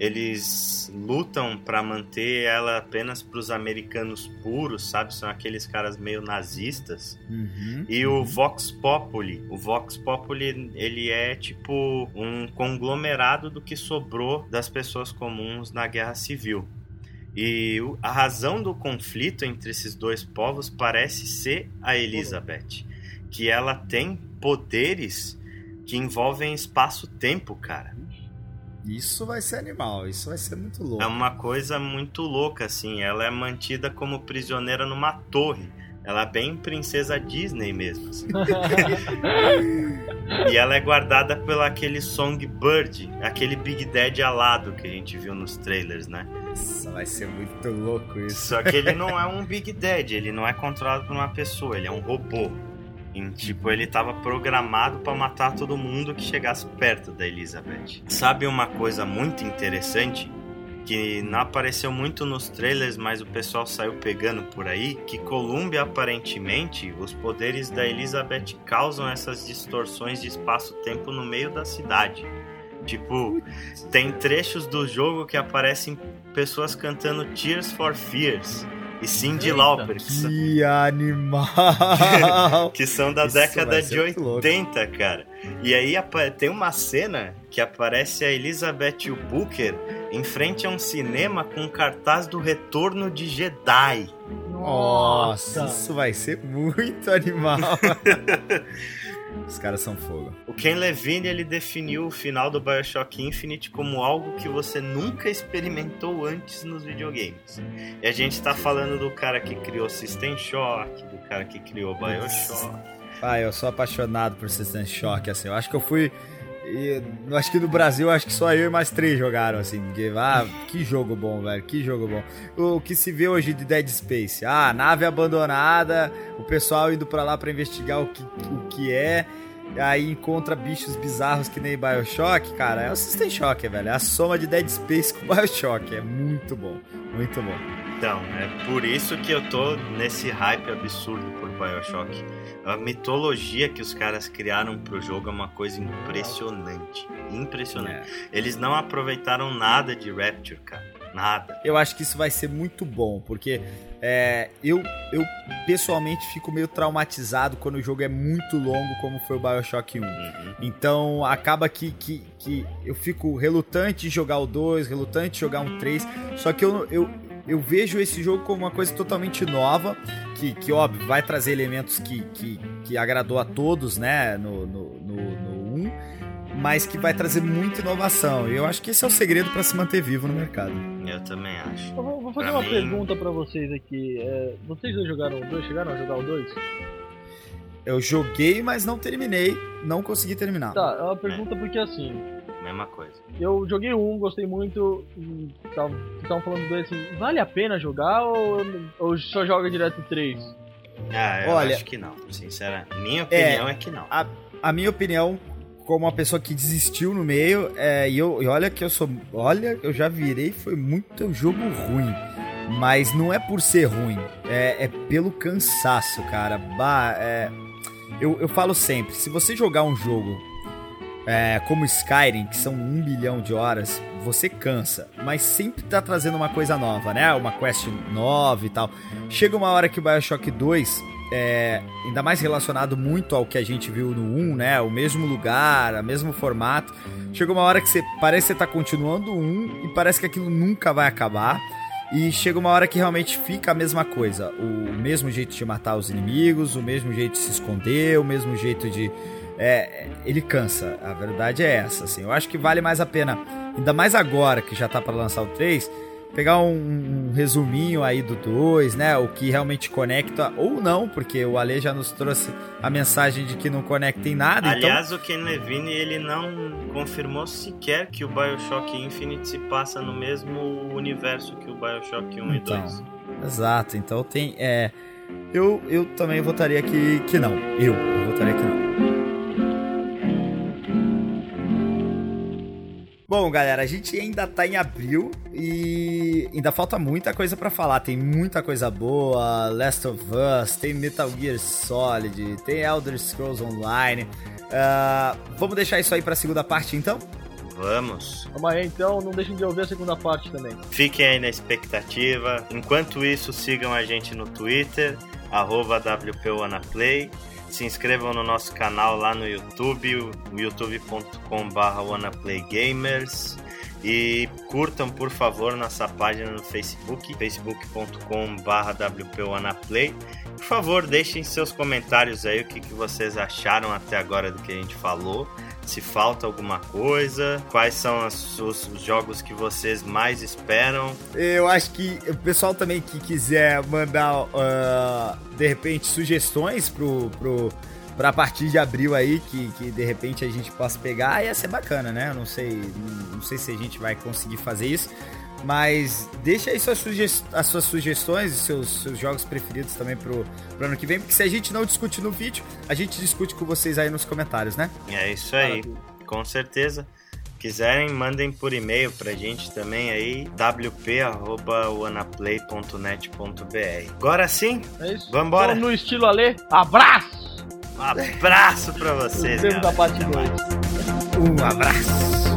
Eles lutam para manter ela apenas para os americanos puros, sabe? São aqueles caras meio nazistas. Uhum. E o Vox Populi. O Vox Populi, ele é tipo um conglomerado do que sobrou das pessoas comuns na Guerra Civil. E a razão do conflito entre esses dois povos parece ser a Elizabeth, que ela tem poderes que envolvem espaço-tempo, cara. Isso vai ser animal, isso vai ser muito louco. É uma coisa muito louca, assim. Ela é mantida como prisioneira numa torre. Ela é bem princesa Disney mesmo. Assim. e ela é guardada pelo aquele Songbird, aquele Big Daddy alado que a gente viu nos trailers, né? Nossa, vai ser muito louco isso. Só que ele não é um Big Daddy, ele não é controlado por uma pessoa, ele é um robô. E, tipo, ele tava programado para matar todo mundo que chegasse perto da Elizabeth. Sabe uma coisa muito interessante? Que não apareceu muito nos trailers, mas o pessoal saiu pegando por aí, que Columbia aparentemente os poderes da Elizabeth causam essas distorções de espaço-tempo no meio da cidade. Tipo, tem trechos do jogo que aparecem pessoas cantando Tears for Fears e Cindy Eita. Lauper, que são, Que animal! que são da Isso década de ser muito louco. 80, cara. E aí tem uma cena que aparece a Elizabeth e o Booker em frente a um cinema com cartaz do Retorno de Jedi. Nossa, isso vai ser muito animal. Os caras são fogo. O Ken Levine ele definiu o final do BioShock Infinite como algo que você nunca experimentou antes nos videogames. E a gente tá falando do cara que criou System Shock, do cara que criou BioShock. Ah, eu sou apaixonado por System Shock, assim. Eu acho que eu fui. E, acho que no Brasil, acho que só eu e mais três jogaram, assim. Porque, ah, que jogo bom, velho. Que jogo bom. O que se vê hoje de Dead Space? Ah, nave abandonada, o pessoal indo pra lá pra investigar o que, o que é. Aí encontra bichos bizarros que nem Bioshock, cara. É o System Shock, velho. É a soma de Dead Space com Bioshock. É muito bom. Muito bom. Então, é por isso que eu tô nesse hype absurdo por BioShock. A mitologia que os caras criaram pro jogo é uma coisa impressionante. Impressionante. Eles não aproveitaram nada de Rapture, cara. Nada. Eu acho que isso vai ser muito bom, porque é, eu, eu pessoalmente fico meio traumatizado quando o jogo é muito longo, como foi o Bioshock 1. Então acaba que, que, que eu fico relutante de jogar o 2, relutante de jogar um 3. Só que eu, eu, eu vejo esse jogo como uma coisa totalmente nova, que, que óbvio, vai trazer elementos que, que, que agradou a todos, né, no, no, no, no 1, mas que vai trazer muita inovação. E eu acho que esse é o segredo para se manter vivo no mercado. Eu também acho. Eu vou, vou fazer Pra uma mim- pergunta pra vocês aqui. É, vocês dois jogaram o 2? Chegaram a jogar o 2? Eu joguei, mas não terminei, não consegui terminar. Tá, é uma pergunta porque assim, Mesma coisa. eu joguei 1, gostei muito. estavam falando do 2 assim, vale a pena jogar ou, ou só joga direto 3? Ah, eu Olha- acho que não. Sincera, minha opinião é, que não. A, a minha opinião, como uma pessoa que desistiu no meio, é, e, eu, e olha que eu sou. Olha, eu já virei, foi muito jogo ruim. Mas não é por ser ruim, é, é pelo cansaço, cara. Bah, é, eu, eu falo sempre, se você jogar um jogo é, como Skyrim, que são um bilhão de horas, você cansa, mas sempre tá trazendo uma coisa nova, né? Uma quest nova e tal. Chega uma hora que o Bioshock 2, é, ainda mais relacionado muito ao que a gente viu no 1, né? O mesmo lugar, o mesmo formato. Chega uma hora que você parece que você tá continuando o 1 e parece que aquilo nunca vai acabar. E chega uma hora que realmente fica a mesma coisa. O mesmo jeito de matar os inimigos, o mesmo jeito de se esconder, o mesmo jeito de. É, ele cansa. A verdade é essa. Assim. Eu acho que vale mais a pena, ainda mais agora que já tá para lançar o 3, pegar um, um resuminho aí do 2, né? O que realmente conecta ou não, porque o Ale já nos trouxe a mensagem de que não conecta em nada. então... Aliás, o Ken Levine ele não confirmou sequer que o BioShock Infinite se passa no mesmo universo que o BioShock 1 Então, e 2. Exato, então tem. É, eu, eu também votaria que, que não. Eu, eu votaria que não. Bom, galera, a gente ainda tá em abril e ainda falta muita coisa pra falar. Tem muita coisa boa, Last of Us, tem Metal Gear Solid, tem Elder Scrolls Online. Ah, vamos deixar isso aí pra segunda parte, então? Vamos. Aí então, não deixem de ouvir a segunda parte também. Fiquem aí na expectativa. Enquanto isso, sigam a gente no Twitter, arroba. Se inscrevam no nosso canal lá no YouTube, youtube.com.br WannaPlayGamers. E curtam, por favor, nossa página no Facebook, facebook.com/wpwanaplay. Por favor, deixem seus comentários aí o que, que vocês acharam até agora do que a gente falou. Se falta alguma coisa, quais são as, os, os jogos que vocês mais esperam. Eu acho que o pessoal também que quiser mandar, uh, de repente, sugestões pro, pro, pra partir de abril aí, que, que de repente a gente possa pegar, ia ser bacana, né? Não sei, não sei se a gente vai conseguir fazer isso. Mas deixa aí suas as suas sugestões e seus, seus jogos preferidos também pro, pro ano que vem, porque se a gente não discute no vídeo, a gente discute com vocês aí nos comentários, né? É isso aí, com certeza. Quiserem, mandem por e-mail pra gente também aí, wp.wanaplay.net.br. Agora sim, É isso. Vambora. Então, no estilo Ale, abraço! um abraço pra vocês, galera. parte Até 2. mais. Um abraço!